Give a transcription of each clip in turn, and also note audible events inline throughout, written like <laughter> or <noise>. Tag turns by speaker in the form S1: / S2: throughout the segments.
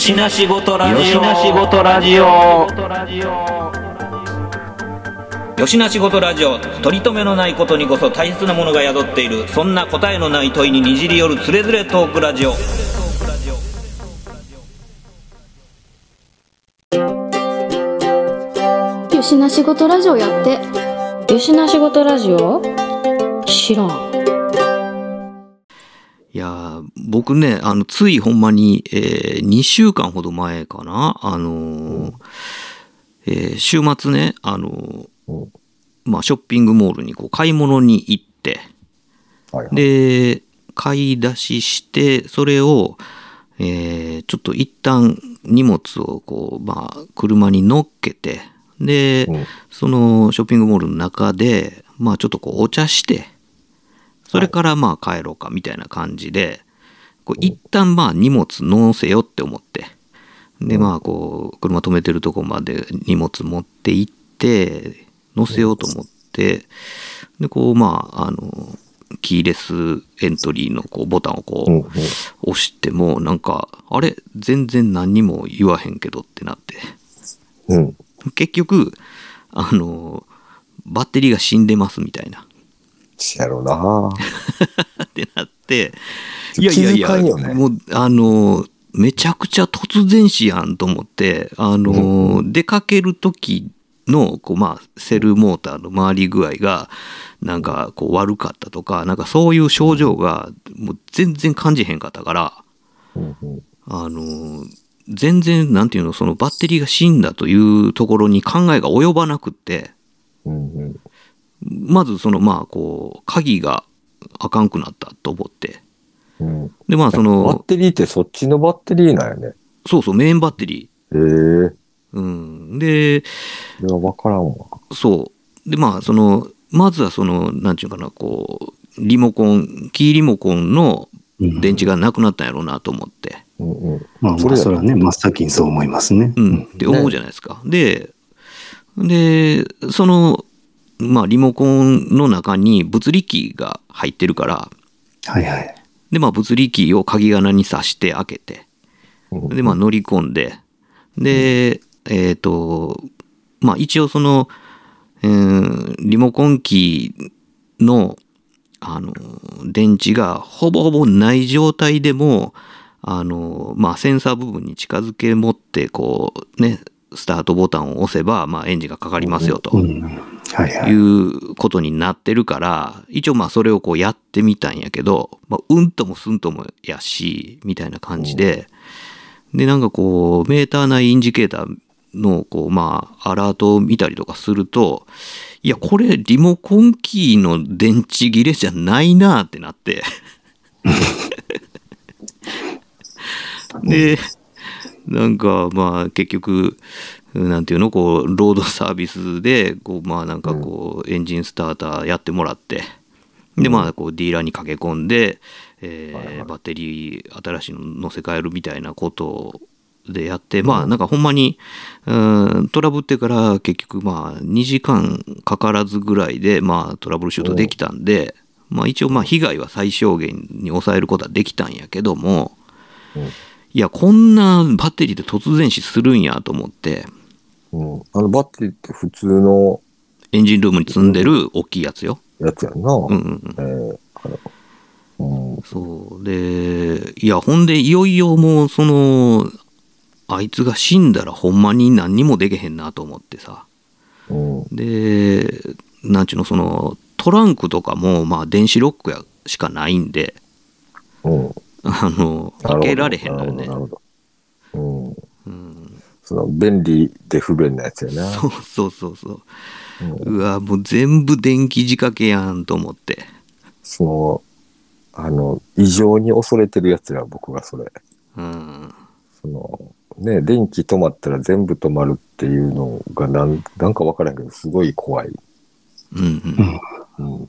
S1: よしなしごとラジオ。
S2: よしなしごとラジオ。
S1: よしなしごとラジオ。取り留めのないことにこそ大切なものが宿っている。そんな答えのない問いににじり寄るつれづれトークラジオ。
S3: よしな仕事ラジオやって。
S4: よしな仕事ラジオ？知らん。
S1: いやー僕ねあのついほんまに、え2週間ほど前かなあのーえー週末ねあのーまあ、ショッピングモールにこう買い物に行って
S5: はいはい。
S1: で買い出ししてそれを、えーちょっと一旦荷物をこう、まあ、車に乗っけてで、
S5: うん
S1: そのショッピングモールの中で、まあ、ちょっとこうお茶してそれからまあ帰ろうかみたいな感じでこう一旦まあ荷物乗せようって思って。でまあこう車止めてるとこまで荷物持って行って乗せようと思ってでこうまああのキーレスエントリーのこうボタンをこ
S5: う
S1: 押してもなんかあれ？全然何にも言わへんけどってなって。
S5: うん。
S1: 結局あのバッテリーが死んでますみたいな
S5: やろうな。<laughs>
S1: ってなって。いやいやいや
S5: ね。
S1: もうあのめちゃくちゃ突然死やんと思ってあの、出かける時のこう、まあ、セルモーターの回り具合がなんかこう悪かったとかなんかそういう症状がもう全然感じへんかったから
S5: うんうん。
S1: あの全然なんていうのそのバッテリーが死んだというところに考えが及ばなくって。
S5: うんうん
S1: まずそのまあこう鍵があかんくなったと思って
S5: うん
S1: でまあそ
S5: バッ
S1: の
S5: テリーってそっちのバッテリーなんやね。
S1: そうそうメインバッテリ
S5: へえ。
S1: ーうんで
S5: いや、わからんわ。
S1: そうでまあそのまずはそのなんていうかなこうリモコンキーリモコンの電池がなくなったんやろうなと思って、
S5: うんうん。
S6: まあ、
S5: それや
S6: それはね、真っ先にそう思いますね。
S1: うん、って思うじゃないですか。ででそのまあリモコンの中に物理キーが入ってるから。
S6: はいはい。
S1: でまあ物理キーを鍵穴に挿して開けて。
S5: うん。
S1: でまあ乗り込んで。でえっ、とまあ一応その、えーリモコンキーのあの電池がほぼほぼない状態でもあのまあセンサー部分に近づけ持ってこうねスタートボタンを押せば、まあ、エンジンがかかりますよと。
S6: い。
S1: うことになってるから一応まあそれをこうやってみたんやけど、まあ、うんともすんともやしみたいな感じで、でなんかこうメーター内インジケーターのこうまあアラートを見たりとかするといやこれリモコンキーの電池切れじゃないなってなってでなんかまあ結局なんていうのこうロードサービスでこうまあなんかこうエンジンスターターやってもらってでまあこうディーラーに駆け込んで、えーバッテリー新しいの乗せ替えるみたいなことでやってまあなんかほんまにうんトラブってから結局まあ2時間かからずぐらいでまあトラブルシュートできたんでまあ一応まあ被害は最小限に抑えることはできたんやけども
S5: う。ん
S1: いやこんなバッテリーで突然死するんやと思って
S5: うん。あのバッテリーって普通の
S1: エンジンルームに積んでる大きいやつよ。
S5: やつやんな。
S1: うんうんうん
S5: えーあのうん
S1: そうでいやほんでいよいよもうそのあいつが死んだらほんまに何にもできへんなと思ってさ
S5: うん
S1: でなんちゅうのそのトランクとかもまあ電子ロックやしかないんで
S5: うん。
S1: あの
S5: なるほど
S1: 開けられへんのよね
S5: なるほど。うん。
S1: うん
S5: その便利で不便なやつやな。
S1: そうそうそうそう
S5: うん
S1: うわもう全部電気仕掛けやんと思って
S5: その、あの、異常に恐れてるやつや、僕がそれ。
S1: うん
S5: その、ね、電気止まったら全部止まるっていうのがなん、なんかわからんけど、すごい怖い。
S1: うんうん
S5: うん。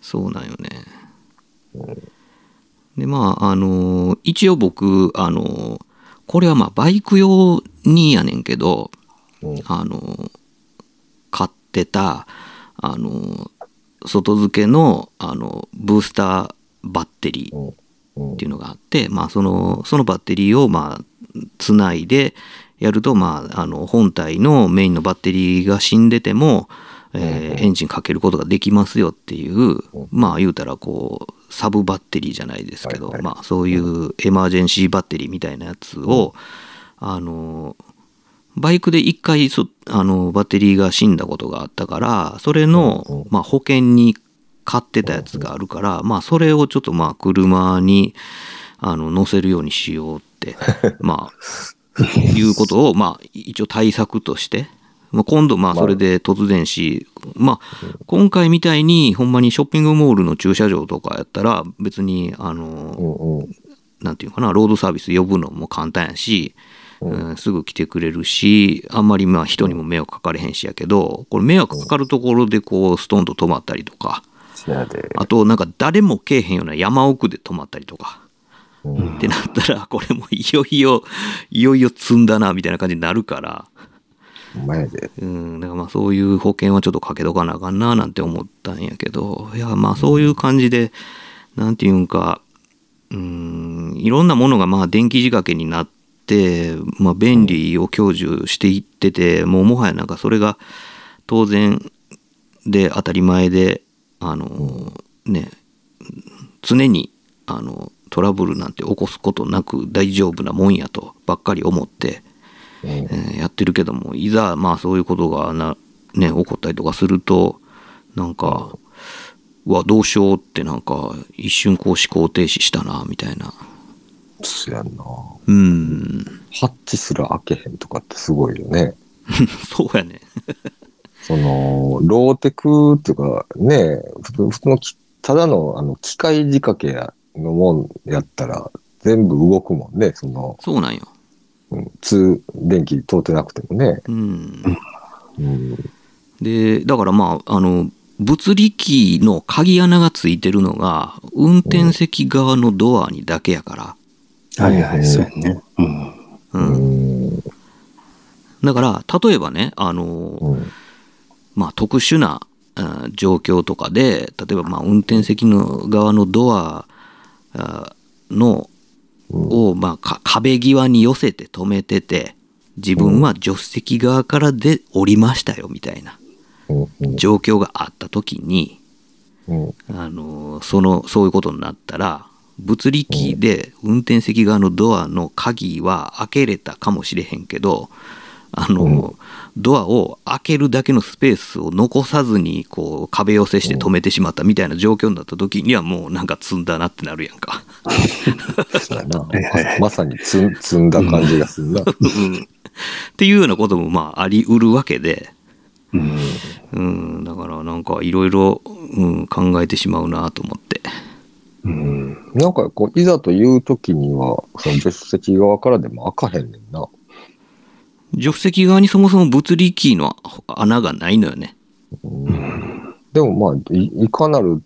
S1: そうなんよね。でまああの一応僕あのこれはまあバイク用にやねんけど
S5: うん。
S1: あの買ってたあの外付けのあのブースターバッテリーっていうのがあって、まあ、そのそのバッテリーをまあつないでやると、まあ、あの本体のメインのバッテリーが死んでても、えーエンジンかけることができますよっていう、まあ言うたらこうサブバッテリーじゃないですけど、まあそういうエマージェンシーバッテリーみたいなやつを、あのバイクで一回そあのバッテリーが死んだことがあったからそれの、まあ、保険に買ってたやつがあるから、まあそれをちょっとまあ車にあの乗せるようにしようって <laughs> まあいうことをまあ一応対策として、まあ、今度まあそれで突然し、まあ今回みたいにほんまにショッピングモールの駐車場とかやったら別にあの。なんていうかな、ロードサービス呼ぶのも簡単やし、うんすぐ来てくれるし、あんまりまあ人にも迷惑かかれへんしやけど、これ迷惑かかるところでこうストンと止まったりとか。あとなんか誰も来えへんような山奥で止まったりとか、
S5: うん
S1: ってなったら、これもいよいよ、いよいよ積んだな、みたいな感じになるから、
S5: ほんまやで。
S1: うん、だからまあそういう保険はちょっとかけとかなあかんななんて思ったんやけど、いやまあそういう感じで、なんていうんか、うん、いろんなものがまあ電気仕掛けになって、まあ便利を享受していってて、もうもはやなんかそれが当然で当たり前で、あの、ね、常にあのトラブルなんて起こすことなく大丈夫なもんやとばっかり思って、えーやってるけどもいざまあそういうことがな、ね、起こったりとかするとなんか、うわどうしようってなんか一瞬こう思考停止したなみたいな
S5: そやんな。
S1: うん
S5: ハッチすら開けへんとかってすごいよね。<laughs>
S1: そうやね <laughs>
S5: その、ローテクっていうか、ね、普通普通のき、ただの、あの、機械仕掛けやのもんやったら、全部動くもんね。その、
S1: そうなんよ
S5: うん、通、電気通ってなくてもね。
S1: うん
S5: うん。
S1: でだからまああの物理機の鍵穴がついてるのが運転席側のドアにだけやから、
S6: はいはい、そうやね。うん。
S1: だから例えばねあの、
S5: うん。
S1: まあ、特殊な状況とかで例えばまあ運転席の側のドアのをまあか壁際に寄せて止めてて自分は助手席側からで降りましたよみたいな。状況があった時に、
S5: うん。
S1: あのーそのそういうことになったら物理機で運転席側のドアの鍵は開けれたかもしれへんけどあのードアを開けるだけのスペースを残さずにこう壁寄せして止めてしまったみたいな状況になった時にはもうなんか積んだなってなるやんか。
S5: そうやな。<laughs> まさに積ん積んだ感じがするな。
S1: っていうようなこともまあありうるわけで、
S6: うん。
S1: うん、だからなんかいろいろうん考えてしまうなと思って。
S5: うん。なんかこう、いざという時には、その助手席側からでも開かへんねんな。
S1: 助手席側にそもそも物理キーの穴がないのよね。
S5: でもまあ、いいかなる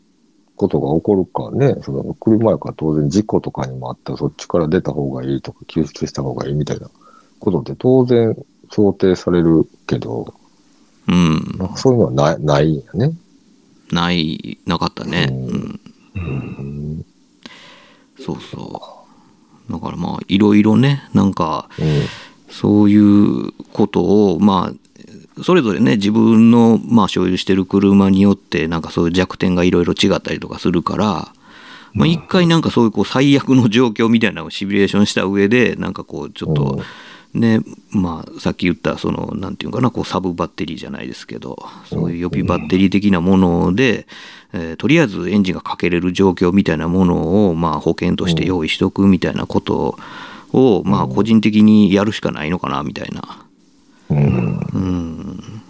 S5: ことが起こるかね、その車やから当然事故とかにもあったらそっちから出た方がいいとか救出した方がいいみたいなことって当然想定されるけど、
S1: うん。
S5: なんかそういうのはないないんやね。
S1: ない、なかったね。
S5: うん
S1: うん。
S5: うん。
S1: そうそう。だからまあ、いろいろね、なんか、
S5: うん。
S1: そういうことを、まあ、それぞれね、自分の、まあ、所有してる車によって、なんかそういう弱点がいろいろ違ったりとかするから、まあ、一回なんかそういうこう最悪の状況みたいなのをシミュレーションした上で、なんかこう、ちょっと、ね、まあ、さっき言った、その、なんていうかな、こう、サブバッテリーじゃないですけど、そういう予備バッテリー的なもので、えーとりあえずエンジンがかけれる状況みたいなものを、まあ、保険として用意しとくみたいなことを、まあ、個人的にやるしかないのかな、みたいな。
S5: うん。
S1: うん。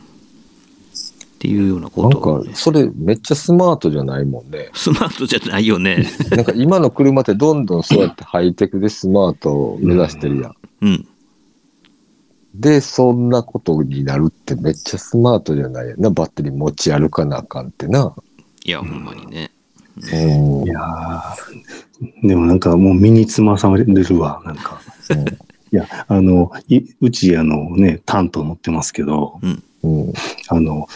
S1: っていうようなこ
S5: なん
S1: とをね、
S5: か、それめっちゃスマートじゃないもんね。
S1: スマートじゃないよね。<laughs>
S5: なんか今の車ってどんどんそうやってハイテクでスマートを目指してるやん。
S1: うん。
S5: で、そんなことになるってめっちゃスマートじゃないな。バッテリー持ち歩かなあかんってな。
S1: いや、ほんまにね。
S5: うん。
S6: いやーでもなんかもう身につまされるわ、なんか。いや、あの、いうち、あのね、タント乗ってますけど、
S5: うん。
S6: あの、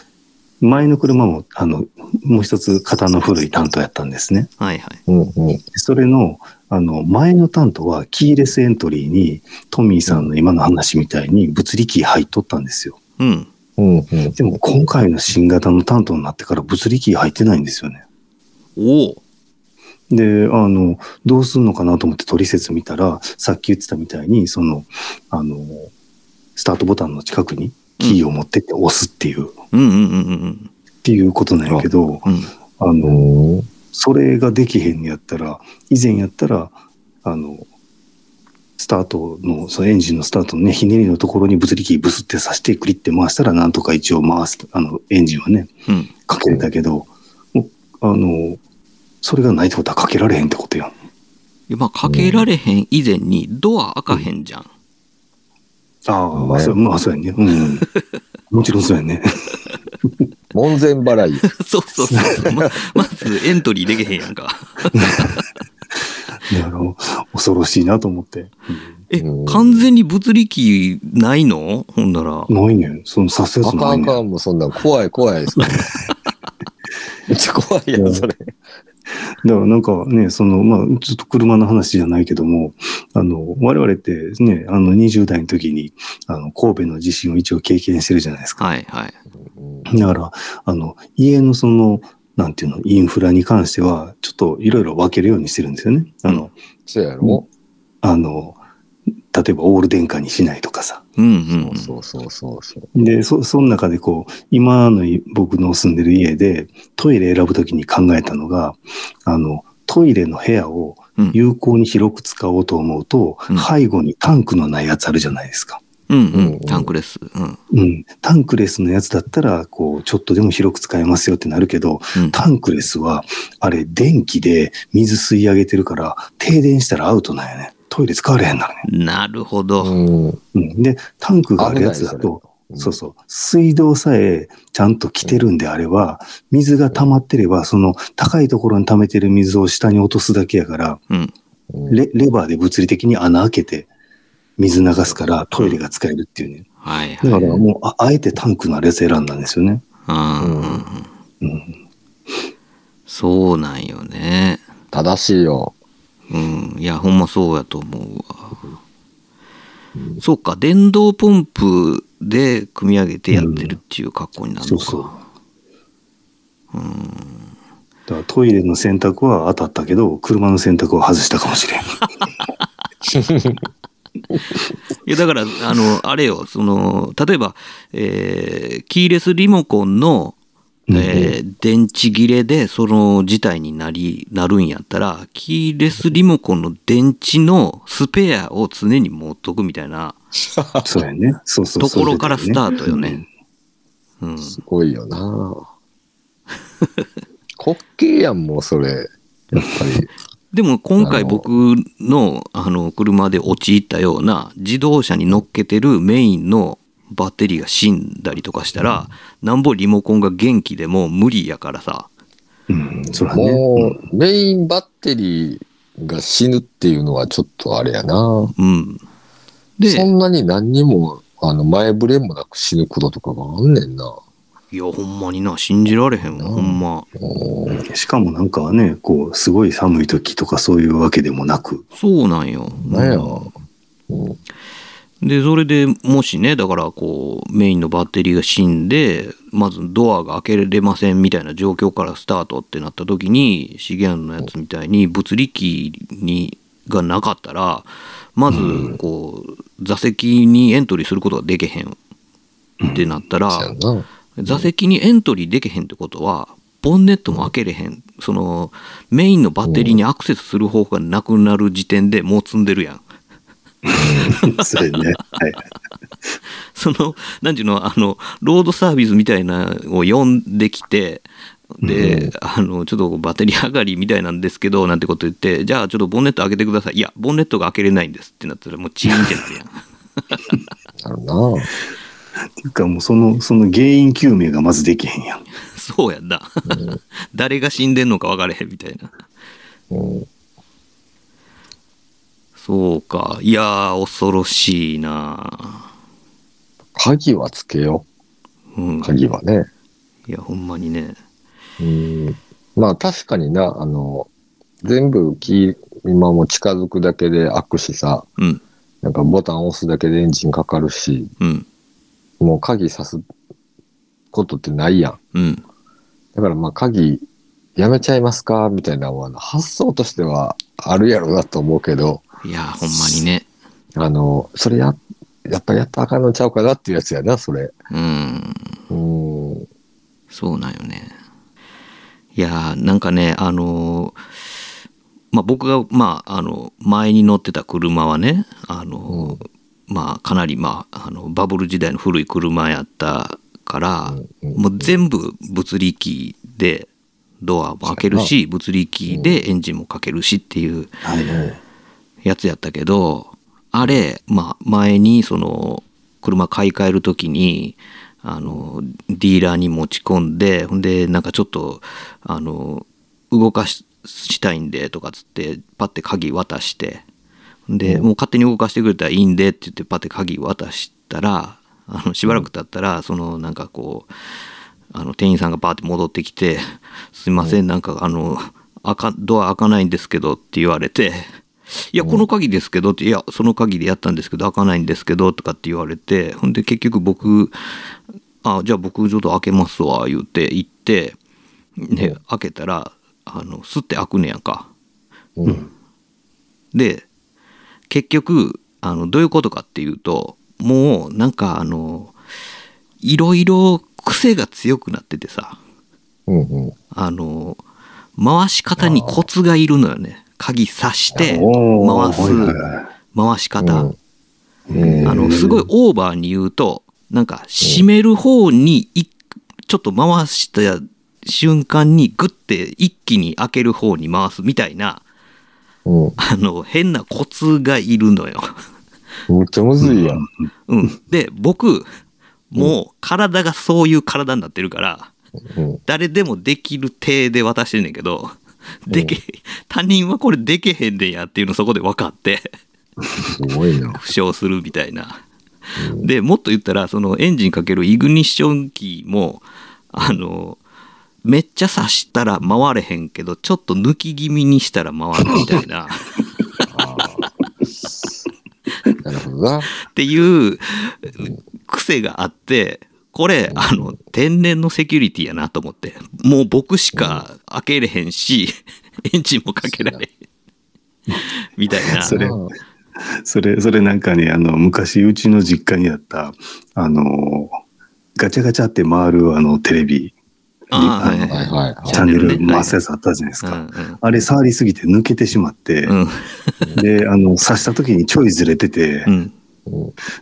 S6: 前の車も、あの、もう一つ型の古いタントやったんですね。
S1: はいはい。
S5: うん。うん。
S6: でそれの、あの、前の担当はキーレスエントリーにトミーさんの今の話みたいに物理キー入っとったんですよ。
S1: うん。
S5: うんうん。
S6: でも今回の新型の担当になってから物理キー入ってないんですよね。
S1: おお。
S6: で、あの、どうすんのかなと思って取説見たら、さっき言ってたみたいに、その、あの、スタートボタンの近くにキーを持ってって押すっていう、っ
S1: うんうんうんうん
S6: ていうことなんやけど、
S1: うん。
S6: あの、
S5: うん。
S6: それができへんのやったら、以前やったら、あの、スタートの、そのエンジンのスタートのね、ひねりのところに物理キーブスって刺してクリって回したら、なんとか一応回す、あの、エンジンはね、
S1: うん。
S6: かけれたけど、あの、それがないってことはかけられへんってことやん。
S1: いやまあ、かけられへん以前にドア開かへんじゃん。
S6: ああ、
S5: まや
S6: そうまあ、そうやね。うん。<laughs> もちろんそうやね。
S5: 門前払い。<laughs>
S1: そうそうそう。ままずエントリーできへんやんか。
S6: だから、恐ろしいなと思って。
S1: え
S5: うん、
S1: 完全に物理キーないの？ほんなら。
S6: うんないねん。その、刺すや
S5: あ
S6: つないねん。
S5: かんあかん、もうそんなん怖い怖いです。<laughs> めっちゃ怖いやん、それ。<laughs>
S6: だからなんかね、その、まあ、ちょっと車の話じゃないけども、あの、我々ってね、あの、20代の時に、あの、神戸の地震を一応経験してるじゃないですか。
S1: はいはい。
S6: だから、あの、家のその、なんていうの、インフラに関しては、ちょっといろいろ分けるようにしてるんですよね。あの、
S5: そうやろ
S6: あの、例えばオール電化にしないとかさ。
S1: うんうん。
S5: そうそうそうそう。
S6: で、そ、その中でこう、今のい僕の住んでる家でトイレ選ぶときに考えたのが、あの、トイレの部屋を
S1: うん
S6: 有効に広く使おうと思うと、
S1: うん
S6: 背後にタンクのないやつあるじゃないですか。
S1: うんう
S5: ん。
S1: タンクレス。うん。
S6: うん。タンクレスのやつだったら、こう、ちょっとでも広く使えますよってなるけど、
S1: うん
S6: タンクレスは、あれ、電気で水吸い上げてるから、停電したらアウトなんやね。トイレ使われへんなるね。
S1: なるほど。
S5: うん。
S6: うん。で、タンクがあるやつだと、そうそう。水道さえちゃんと来てるんであれば、水が溜まってれば、その高いところに溜めてる水を下に落とすだけやから、
S1: うん。
S5: うん。
S6: レレバーで物理的に穴開けて水流すからトイレが使えるっていうね。
S1: はい
S6: だ
S1: はい。
S6: からもうあ、あえてタンクのあるやつ選んだんですよね。
S1: あー
S6: うん。
S1: そうなんよね。
S5: 正しいよ。
S1: うん。いや、ほんまそうやと思うわ。そうか、電動ポンプで組み上げてやってるっていう格好になるのか。
S6: そうそう。だからトイレの選択は当たったけど、車の選択は外したかもしれん。
S1: いや、だから、あの、あれよ、その、例えば、えーキーレスリモコンの、えー電池切れでその事態になり、なるんやったら、キーレスリモコンの電池のスペアを常に持っとくみたいな <laughs>
S6: そうやね。そうそう
S1: ところからスタートよね。うん。
S5: すごいよな。<laughs> 滑稽やん、もうそれ。やっぱり。<laughs>
S1: でも今回僕のあの車で陥ったような自動車に乗っけてるメインのバッテリーが死んだりとかしたら、なんぼリモコンが元気でも無理やからさ。
S6: うん、そらね。
S5: もう、メインバッテリーが死ぬっていうのはちょっとあれやな。
S1: うん。
S5: そ
S1: で、
S5: んなに何にも、あの、前触れもなく死ぬこととかがあんねんな。
S1: いや、ほんまにな、信じられへんわ、ほんま。
S5: うん
S6: しかもなんかね、こう、すごい寒い時とかそういうわけでもなく、
S1: そうなんよ。
S5: なんや。
S1: うん
S5: うん
S1: で、それでもしね、だからこう、メインのバッテリーが死んで、まずドアが開けれませんみたいな状況からスタートってなった時に、資源のやつみたいに物理キーにがなかったら、まずこう、座席にエントリーすることができへんってなったら。座席にエントリーできへんってことは、ボンネットも開けれへん。その、メインのバッテリーにアクセスする方法がなくなる時点でもう積んでるやん。<laughs>
S6: それね。はい。<laughs>
S1: その、なんていうの、あの、ロードサービスみたいなのを呼んできて、で、あの、ちょっとバッテリー上がりみたいなんですけど、なんてこと言って、じゃあちょっとボンネット開けてください。いや、ボンネットが開けれないんですってなったら、もうチーンってなるやん。
S5: なるな。
S6: っていうかもうその、その原因究明がまずできへんやん。<laughs>
S1: そうやんな。誰が死んでんのか分からへんみたいな。
S5: うん
S1: そうか。いやー、恐ろしいな
S5: 鍵はつけよ
S1: うん
S5: う。。鍵はね。
S1: いや、ほんまにね。
S5: うん。まあ確かにな、あの、全部キー、今も近づくだけで開くしさ、
S1: うん。
S5: なんかボタン押すだけでエンジンかかるし、
S1: うん。
S5: もう鍵さすことってないやん。
S1: うん。
S5: だからまあ鍵やめちゃいますか？みたいなのは発想としてはあるやろうなと思うけど、
S1: いや、ほんまにね。
S5: あの、それや、やっぱやったらあかんのちゃうかなっていうやつやな、それ。
S1: うん。
S5: うーん。
S1: そうなんよね。いやーなんかねあのーまあ僕がまああの前に乗ってた車はねあのーまあかなりまああのバブル時代の古い車やったから、
S5: うん
S1: もう全部物理キーでドアも開けるし物理キーでエンジンもかけるしっていう
S6: はいはい。
S1: やつやったけどあれ、まあ、前にその車買い替える時にあのディーラーに持ち込んでほんでなんかちょっとあの動かししたいんでとかつってパッて鍵渡してで、もう勝手に動かしてくれたらいいんでって言ってパッて鍵渡したらあのしばらく経ったらそのなんかこうあの店員さんがバーって戻ってきて「すいません。なんかあの開かドア開かないんですけど」って言われて「いやこの鍵ですけど」って「いやその鍵でやったんですけど開かないんですけど」とかって言われてほんで結局僕「あじゃあ僕ちょっと開けますわ」言って行ってで開けたらあのスッて開くねやんか。
S5: うん。
S1: で結局あのどういうことかっていうともうなんかあのいろいろ癖が強くなっててさ
S5: うんうん。
S1: あの回し方にコツがいるのよね鍵刺して回す回し方、
S5: うん
S1: あのすごいオーバーに言うとなんか閉める方にいちょっと回した瞬間にグッて一気に開ける方に回すみたいな
S5: うん。
S1: あの変なコツがいるのよ。
S5: むっちゃむずいやん。
S1: うん、で僕もう体がそういう体になってるから
S5: うん。
S1: 誰でもできる体で渡してんねんけどでけ他人はこれでけへんねんやっていうのそこで分かって
S5: すごいな。<laughs>
S1: 負傷するみたいな。でもっと言ったらそのエンジンかけるイグニッションキーもあのめっちゃ刺したら回れへんけどちょっと抜き気味にしたら回るみたいな <laughs>
S5: なるほどな。
S1: っていう癖があってこれあの天然のセキュリティやなと思ってもう僕しか開けれへんし <laughs> エンジンもかけられみたいな。
S6: それ
S5: うん。
S6: それ、それなんかね、あの、昔、うちの実家にあった、あの、ガチャガチャって回る、あの、テレビ、
S1: はい
S5: はいはい。はい。
S6: チャンネル回すやつあったじゃないですか。
S1: うん
S6: あれ触りすぎて抜けてしまって、
S1: うん。
S6: で、あの、刺した時にちょいずれてて、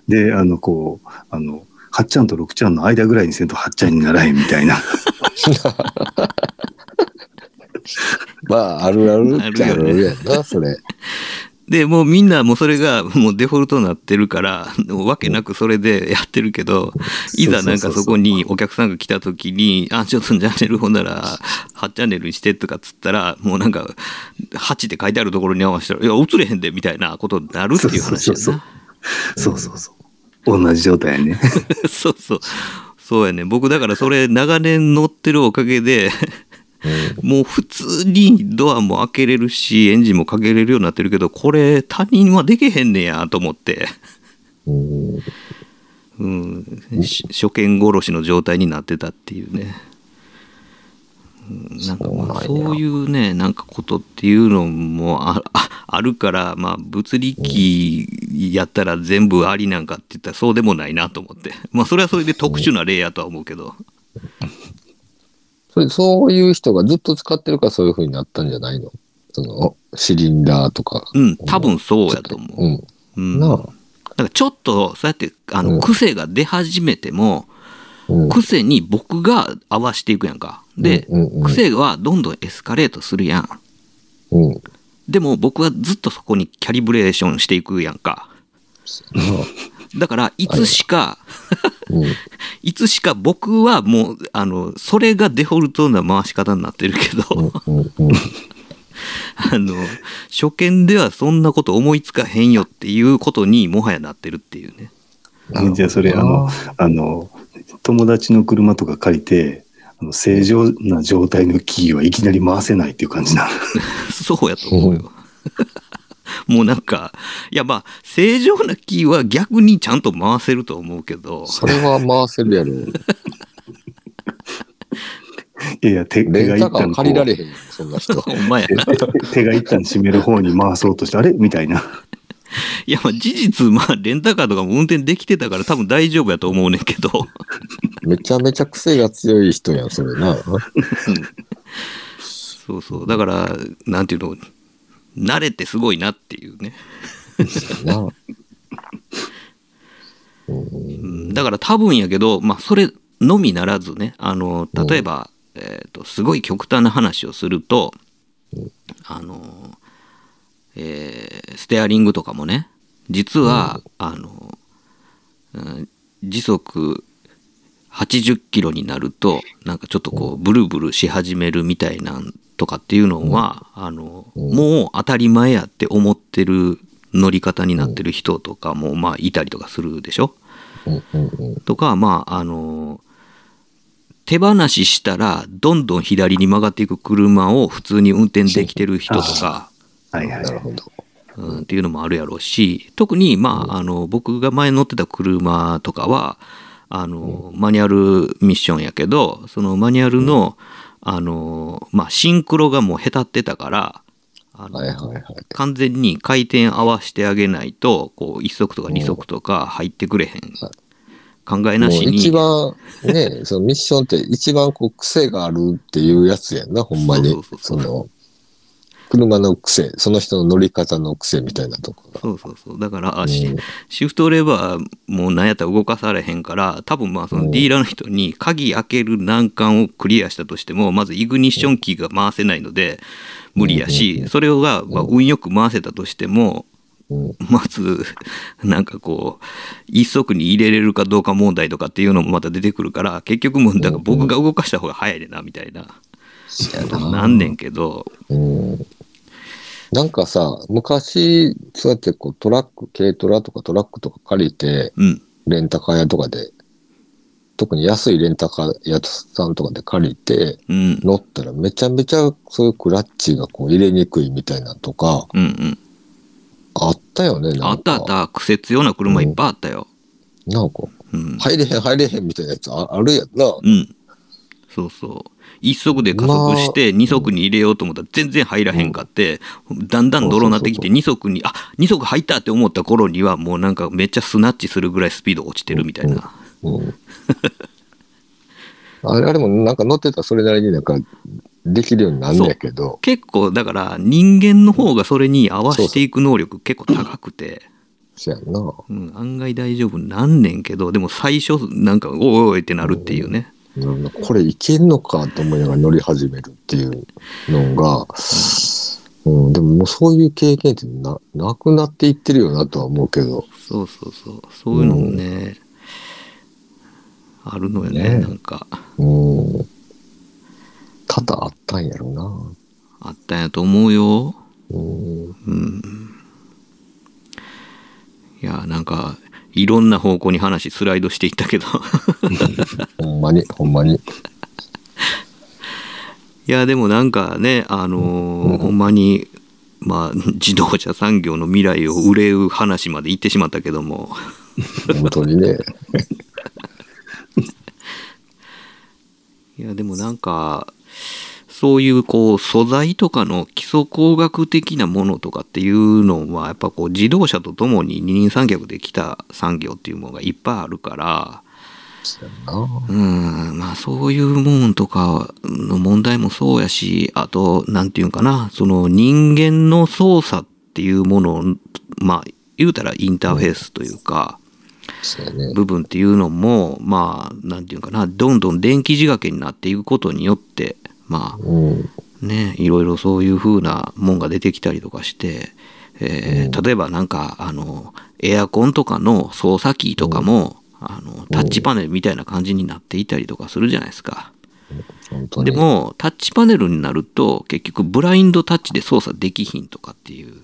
S6: で、あの、こう、あの、8ちゃんと6ちゃんの間ぐらいにせんと8ちゃんにならへんみたいな。<laughs> <laughs>
S5: まあ、あるあるっちゃあるあるやんな、それ。<laughs>
S1: でもうみんなもうそれがもうデフォルトになってるからわけなくそれでやってるけどいざなんかそこにお客さんが来た時に「あちょっとチャンネルほんなら8チャンネルにして」とかっつったらもうなんか8って書いてあるところに合わせたら「いや映れへんで」みたいなことになるっていう話や
S6: そうそう
S1: な。
S6: そうそうそう。同じ状態やね。<laughs>
S1: そうそうそうやね僕だからそれ長年乗ってるおかげでもう普通にドアも開けれるしエンジンもかけれるようになってるけどこれ他人はできへんねやと思って。
S5: うん。
S1: 初見殺しの状態になってたっていうね、うん。なんかまあ
S5: そう
S1: いうねなんかことっていうのもああ <laughs> あるからまあ物理機やったら全部ありなんかって言ったらそうでもないなと思って。まあそれはそれで特殊な例やとは思うけど
S5: それ、そういう人がずっと使ってるからそういう風になったんじゃないの？その、シリンダーとか。
S1: うん多分そうやと思う。
S5: うん。
S1: うん、
S5: なあ
S1: だからちょっとそうやってあ
S5: うん
S1: の癖が出始めても、
S5: うん。
S1: 癖に僕が合わしていくやんか。で、
S5: うんうんうん
S1: 癖はどんどんエスカレートするやん。
S5: うん。
S1: でも僕はずっとそこにキャリブレーションしていくやんか。<laughs> だからいつしか、
S5: うん。
S1: いつしか僕はもうあのそれがデフォルトな回し方になってるけど。<laughs> あの初見ではそんなこと思いつかへんよっていうことにもはやなってるっていうね。
S6: じゃあそれ、あの、あの、友達の車とか借りて、あの正常な状態のキーはいきなり回せないっていう感じな。<laughs>
S1: そうやと思うよ。<laughs> <laughs> もうなんかいやまあ正常なキーは逆にちゃんと回せると思うけど
S5: それは回せるやろ。<laughs>
S6: いやいや、手手が一旦
S5: 借りられへんよ、そんな人。
S1: ほんまやな
S6: 手が一旦閉める方に回そうとして、あれ？みたいな。
S1: いやまあ事実まあレンタカーとかも運転できてたから多分大丈夫やと思うねんけど
S5: めちゃめちゃ癖が強い人やん、それな。
S1: そうそうだからなんていうの慣れてすごいなっていうね。<laughs>
S5: な。
S1: うん。だから多分やけど、まあ、それのみならずねあの例えば、えーとすごい極端な話をすると、あの、えーステアリングとかもね実は、あの、うん時速80キロになるとなんかちょっとこうブルブルし始めるみたいなんとかっていうのは、あのもう当たり前やって思ってる乗り方になってる人とかもまあいたりとかするでしょ？
S5: うんうんうん。
S1: とかまああの手放ししたらどんどん左に曲がっていく車を普通に運転できてる人とか、
S6: はいはい。
S5: なるほど。
S1: うん、っていうのもあるやろうし特にまああの僕が前乗ってた車とかはあのマニュアルミッションやけどそのマニュアルのあのまあシンクロがもうへたってたからあの
S5: はいはいはい。
S1: 完全に回転合わせてあげないとこう1足とか2足とか入ってくれへん。
S5: はい。
S1: 考えなしに。
S5: 一番、ね、そのミッションって一番こう癖があるっていうやつやんな、ほんまに。
S1: そうそうそう。そ
S5: の、車の癖、その人の乗り方の癖みたいなとこが。
S1: そうそうそう。だからあしシフトレバーもなんやったら動かされへんから多分まあそのディーラーの人に鍵開ける難関をクリアしたとしてもまずイグニッションキーが回せないので無理やしそれがまあ運よく回せたとしても
S5: うん。
S1: まずなんかこう一足に入れれるかどうか問題とかっていうのもまた出てくるから結局もうだから僕が動かした方が早いでなみたいな。なんねんけど
S5: うんなんかさ、昔、そうやってこうトラック、軽トラとかトラックとか借りて、
S1: うん
S5: レンタカー屋とかで、特に安いレンタカー屋さんとかで借りて、
S1: うん
S5: 乗ったらめちゃめちゃそういうクラッチがこう入れにくいみたいなとか、
S1: うんうん
S5: あったよね。
S1: あったあった癖強な車いっぱいあったよ。
S5: なんか、
S1: うん
S5: 入れへん入れへんみたいなやつああるやんな。
S1: うん。そうそう。一足で加速して二足に入れようと思ったら全然入らへんかって、だんだん泥なってきて二足に、あ二足入ったって思った頃にはもうなんかめっちゃスナッチするぐらいスピード落ちてるみたいな。
S5: うん。あれあれもなんか乗ってたらそれなりになんかできるようになんねやけど、
S1: 結構だから人間の方がそれに合わせていく能力結構高くて。
S5: そやんな。
S1: うん、案外大丈夫なんねんけどでも最初なんかおいおいってなるっていうね、
S5: これいけんのかと思いながら乗り始めるっていうのが、うん、でももうそういう経験ってななくなっていってるよなとは思うけど、
S1: そうそうそう。そういうのもね、あるのよね
S5: ね。
S1: なんか。
S5: うん、多々あったんやろな。
S1: あったんやと思うよ。
S5: うん、
S1: うん。いやなんかいろんな方向に話スライドしていったけど。
S5: ほんまに、ほんまに。
S1: いやでもなんかねあのーほんまにまあ自動車産業の未来を憂う話まで行ってしまったけども。
S5: 本当にね。
S1: いやでもなんかそういうこう素材とかの基礎工学的なものとかっていうのはやっぱこう自動車とともに二人三脚できた産業っていうものがいっぱいあるから。うんまあそういうもんとかの問題もそうやしあと何て言うんかなその人間の操作っていうものをまあ言うたらインターフェースというか。部分っていうのもまあ何て言うかなどんどん電気仕掛けになっていくことによってま
S5: うん、
S1: あねいろいろそういう風なもんが出てきたりとかして、えー例えばなんかあのエアコンとかの操作キーとかも、あのタッチパネルみたいな感じになっていたりとかするじゃないですか。でもタッチパネルになると結局ブラインドタッチで操作できひんとかっていう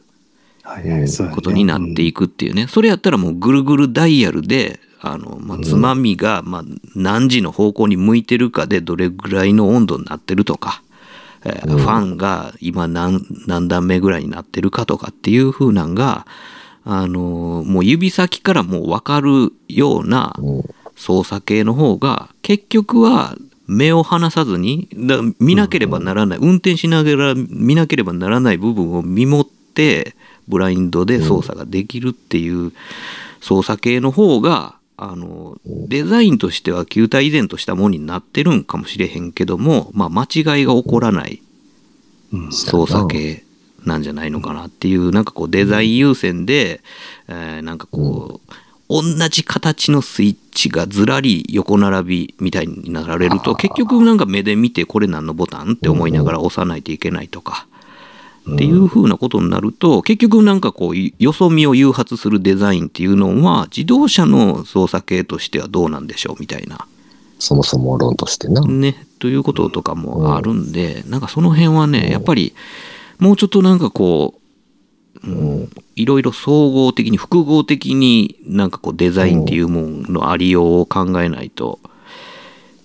S1: ことになっていくっていうね、それやったらもうぐるぐるダイヤルであの、まあ、つまみが、まあ、何時の方向に向いてるかでどれぐらいの温度になってるとか、えーファンが今何何段目ぐらいになってるかとかっていう風なんが、あのーもう指先からもう分かるような操作系の方が結局は目を離さずにだ見なければならない、運転しながら見なければならない部分を見守ってブラインドで操作ができるっていう操作系の方があのデザインとしては球体依然としたものになってるんかもしれへんけども、まあ、間違いが起こらない
S6: うん
S1: 操作系なんじゃないのかなっていうなんかこうデザイン優先で、えーなんかこう、同じ形のスイッチがずらり横並びみたいになられると結局なんか目で見てこれ何のボタンって思いながら押さないといけないとか。っていう風なことになると結局なんかこうよそ見を誘発するデザインっていうのは自動車の操作系としてはどうなんでしょうみたいな。
S5: そもそも論としてな。
S1: ね、ということとかもあるんで、なんかその辺はね、やっぱりもうちょっとなんかこう、うん。いろいろ総合的に複合的になんかこうデザインっていうもののありようを考えないと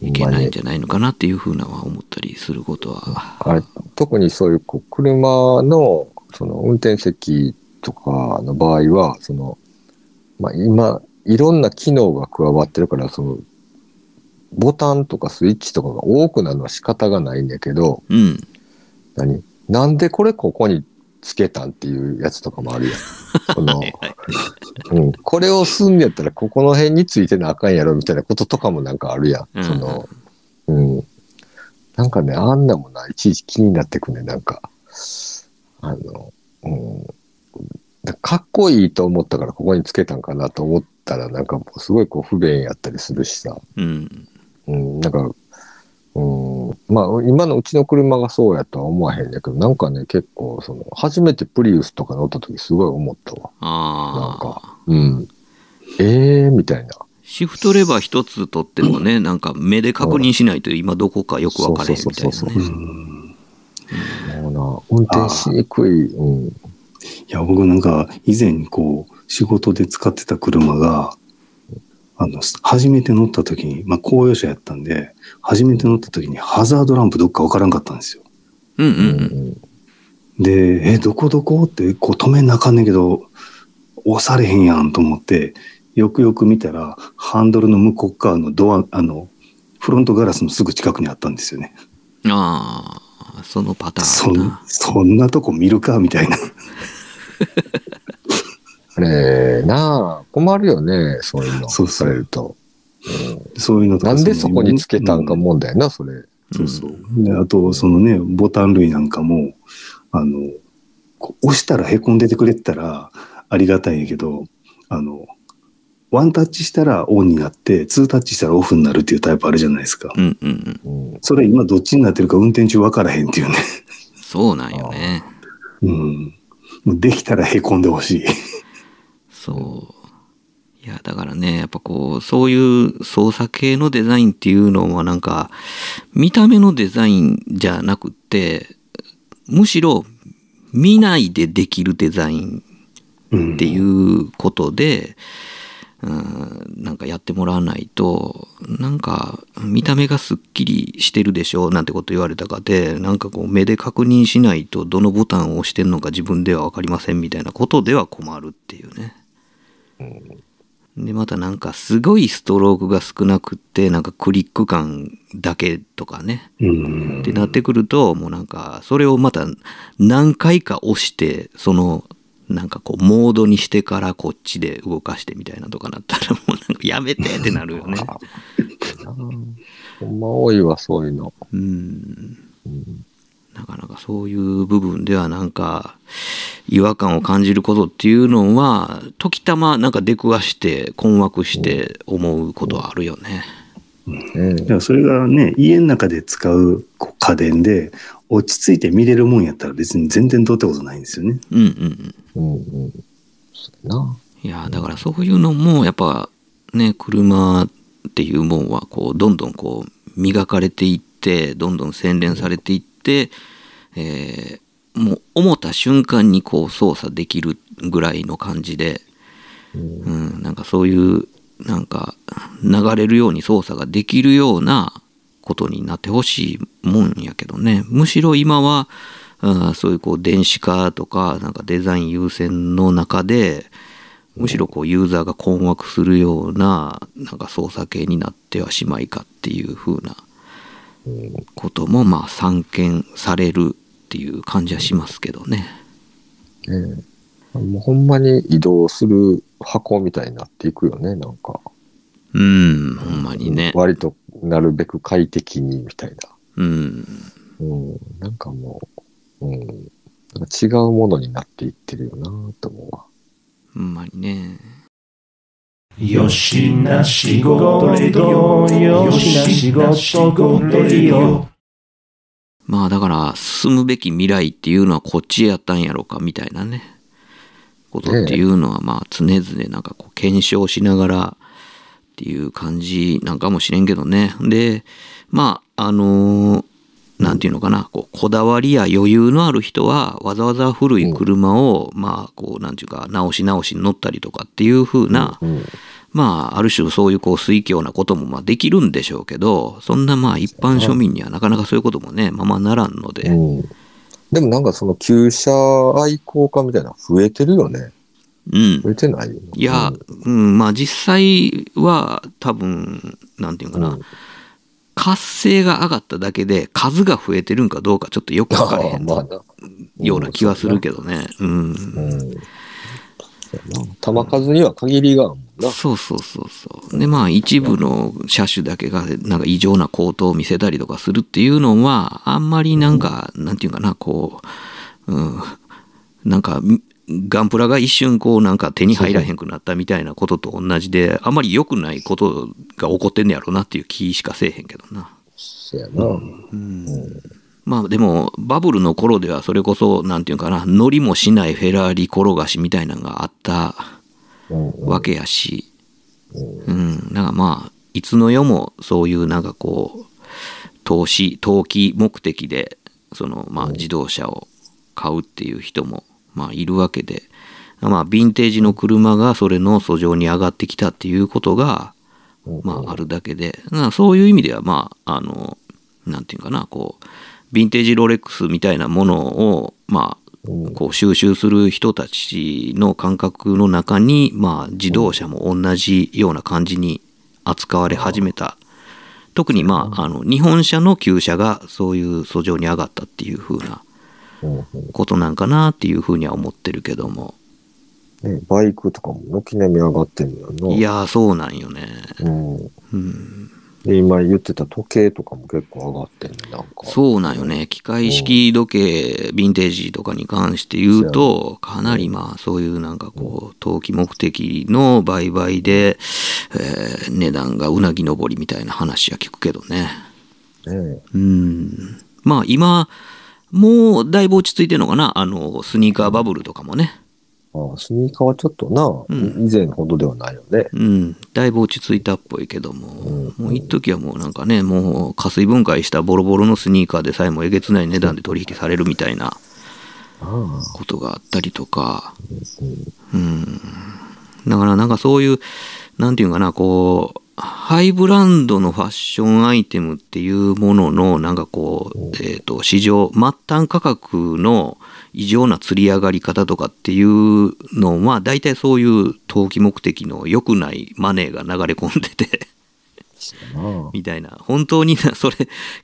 S1: いけないんじゃないのかなっていうふうなは思ったりすることは。
S5: あれ特にそういうこう車のその運転席とかの場合はその、まあ、今いろんな機能が加わってるからそのボタンとかスイッチとかが多くなるのは仕方がないんだけど
S1: うん。
S5: 何？なんでこれここにつけたんっていうやつとかもあるやん。<laughs> そのうん、これをすんのやったらここの辺についてなあかんやろみたいなこととかもなんかあるやん。
S1: うん
S5: そのうん、なんかねあんなもないちいち気になってくね。なんかあの、うん、だかっこいいと思ったからここにつけたんかなと思ったらなんかもうすごいこう不便やったりするしさ、
S1: うん。
S5: うん、なんか、うん、まあ今のうちの車がそうやとは思わへんねんけどなんかね結構その初めてプリウスとか乗った時すごい思ったわ。なん
S1: ああ。
S5: か、うん。ええー、みたいな。
S1: シフトレバー一つ取ってもね、なんか目で確認しないと今どこかよく分からへんみたいな
S5: そう
S1: ね
S5: そうそう。もうな、運転しにくい。うん。
S6: いや、僕なんか以前こう仕事で使ってた車が、あの、初めて乗った時に、まあ公用車やったんで、初めて乗った時にハザードランプどっかわからんかったんですよ。
S1: うんう
S5: うん
S1: うん。
S6: で、え、どこどこってこう止めなあかんねんけど、押されへんやんと思って、よくよく見たら、ハンドルの向こう側のドア、あの、フロントガラスのすぐ近くにあったんですよね。
S1: ああ、そのパターンな。
S6: そんなとこ見るかみたいな。<laughs>
S5: あれなあ、困るよね、そういうの。
S6: そう
S5: されると。
S6: そういうのとか
S5: なんでそこにつけたんか
S6: うん
S5: 問題やな、それ。
S6: そうそう。で、あと、そのね、ボタン類なんかも、あの、こう押したら凹んでてくれてたらありがたいんやけど、あの、ワンタッチしたらオンになって、ツータッチしたらオフになるっていうタイプあるじゃないですか。
S1: うんうんうん。
S5: うん。
S6: それ今どっちになってるか運転中分からへんっていうね。
S1: そうなんよね。
S6: うん。できたら凹んでほしい。
S1: そう。いや、だからね、やっぱこう、そういう操作系のデザインっていうのはなんか、見た目のデザインじゃなくって、むしろ見ないでできるデザイン。っていうことで、うん、なんかやってもらわないとなんか見た目がすっきりしてるでしょなんてこと言われたかでなんかこう目で確認しないとどのボタンを押してんのか自分では分かりませんみたいなことでは困るっていうね。でまたなんかすごいストロークが少なくってなんかクリック感だけとかね
S6: うん。
S1: ってなってくるともうなんかそれをまた何回か押してそのなんかこうモードにしてからこっちで動かしてみたいなとかなったらもうなんかやめてってなるよね。
S5: ほんま多いわ、そういうの。
S1: うんなかなかそういう部分ではなんか違和感を感じることっていうのは時たまなんか出くわして困惑して思うことはあるよね。
S5: ね
S6: だからそれがね、家の中で使うこう家電で落ち着いて見れるもんやったら別に全然どうってことないんですよね。
S1: うんうんうん。
S5: うんうん。そうやな。
S1: いやだからそういうのもやっぱね車っていうもんはこうどんどんこう磨かれていってどんどん洗練されていって、えーもう思った瞬間にこう操作できるぐらいの感じで、うん、なんかそういうなんか流れるように操作ができるようなことになってほしいもんやけどね。むしろ今はあーそういうこう電子化とかなんかデザイン優先の中でむしろこうユーザーが困惑するようななんか操作系になってはしまいかっていう風なこともまあ散見されるっていう感じはしますけどね。
S5: ねえもうほんまに移動する箱みたいになっていくよね、なんか。
S1: うんほんまにね。
S5: 割となるべく快適にみたいな。
S1: うん
S5: うん、なんかもう、うん、なんか違うものになっていってるよなと思うわ。
S1: ほんまにね。
S2: よしな仕事レディオよしな仕事レディオ
S1: まあだから進むべき未来っていうのはこっちやったんやろうかみたいなね。ことっていうのはまあ常々なんかこう検証しながらっていう感じなんかもしれんけどね。でまああのなんていうのかなこうこだわりや余裕のある人はわざわざ古い車をまあこうなんていうか直し直しに乗ったりとかっていう風な
S5: うん、
S1: まあ、ある種そういうこう推挙なこともまあできるんでしょうけど、そんなまあ一般庶民にはなかなかそういうこともね、ままならんので、
S5: うん。でもなんかその旧車愛好家みたいなの増えてるよね。
S1: うん。
S5: 増えてない
S1: いや、うん、まあ実際は多分、なんていうかな、
S5: うん
S1: 活性が上がっただけで数が増えてるんかどうかちょっとよく分からへん。ような気はするけどね。うん。
S5: 球数には限りがあるもんな。
S1: そうそうそうそう。でまあ一部の車種だけがなんか異常な高騰を見せたりとかするっていうのはあんまりなんか、なんていうかなこう、うん、なんかガンプラが一瞬こうなんか手に入らへんくなったみたいなことと同じであんまり良くないことが起こってんねやろうなっていう気しかせえへんけどな。
S5: そやな。
S1: まあでもバブルの頃ではそれこそなんていうかな乗りもしないフェラーリ転がしみたいなのがあった
S5: うんうん
S1: わけやし、うん、なんかまあいつの世もそういうなんかこう投資投機目的でそのまあ自動車を買うっていう人もまあいるわけで。まあヴィンテージの車がそれの訴状に上がってきたっていうことがまああるだけで。まあそういう意味ではまああのなんていうかなこうヴィンテージロレックスみたいなものをまあこう収集する人たちの感覚の中に、まあ、自動車も同じような感じに扱われ始めた。特にまああの日本車の旧車がそういう訴状に上がったっていう風なことなんかなっていう風には思ってるけども。
S5: ね、バイクとかも軒並み上がってんのよな。
S1: いやーそうなんよね。
S5: うん。
S1: うん。
S5: で、今言ってた時計とかも結構上がってんねなんか。
S1: そうなんよね。機械式時計ヴィンテージとかに関して言うとかなりまあそういうなんかこう投機目的の売買で、えー値段がうなぎ登りみたいな話は聞くけどね。
S5: ね
S1: うん。まあ今もうだいぶ落ち着いてるのかな？あのスニーカーバブルとかもね。
S5: ああスニーカーはちょっとな、
S1: ん。
S5: 以前ほどではないよね。
S1: うん。だいぶ落ち着いたっぽいけども、もう一時はもうなんかねもう加水分解したボロボロのスニーカーでさえもえげつない値段で取引されるみたいな
S5: あ
S1: ことがあったりとか、うん、だからなんかそういうなんていうかなこうハイブランドのファッションアイテムっていうもののなんかこう、えー、と市場末端価格の異常な釣り上がり方とかっていうのは大体そういう投機目的の良くないマネーが流れ込んでて。みたいな本当になそれ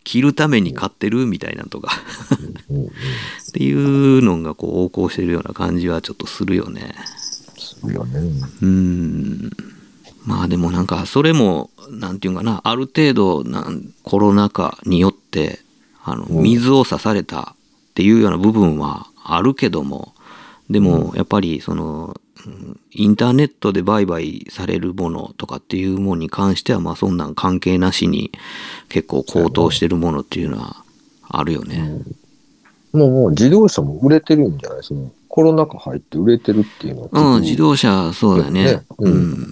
S1: 着るために買ってるみたいなのとか。っていうのがこう横行してるような感じはちょっとするよね。
S5: そうよね。
S1: うんまあでもなんかそれもなんていうかなある程度なんコロナ禍によってあの水を差されたっていうような部分はあるけどもでもやっぱりそのうんインターネットで売買されるものとかっていうものに関してはまあそんなん関係なしに結構高騰してるものっていうのはあるよね。
S5: もうもう自動車も売れてるんじゃない？そのコロナ禍入って売れてるっていうの
S1: うん、自動車そうだね。
S5: ね。うん。
S1: うん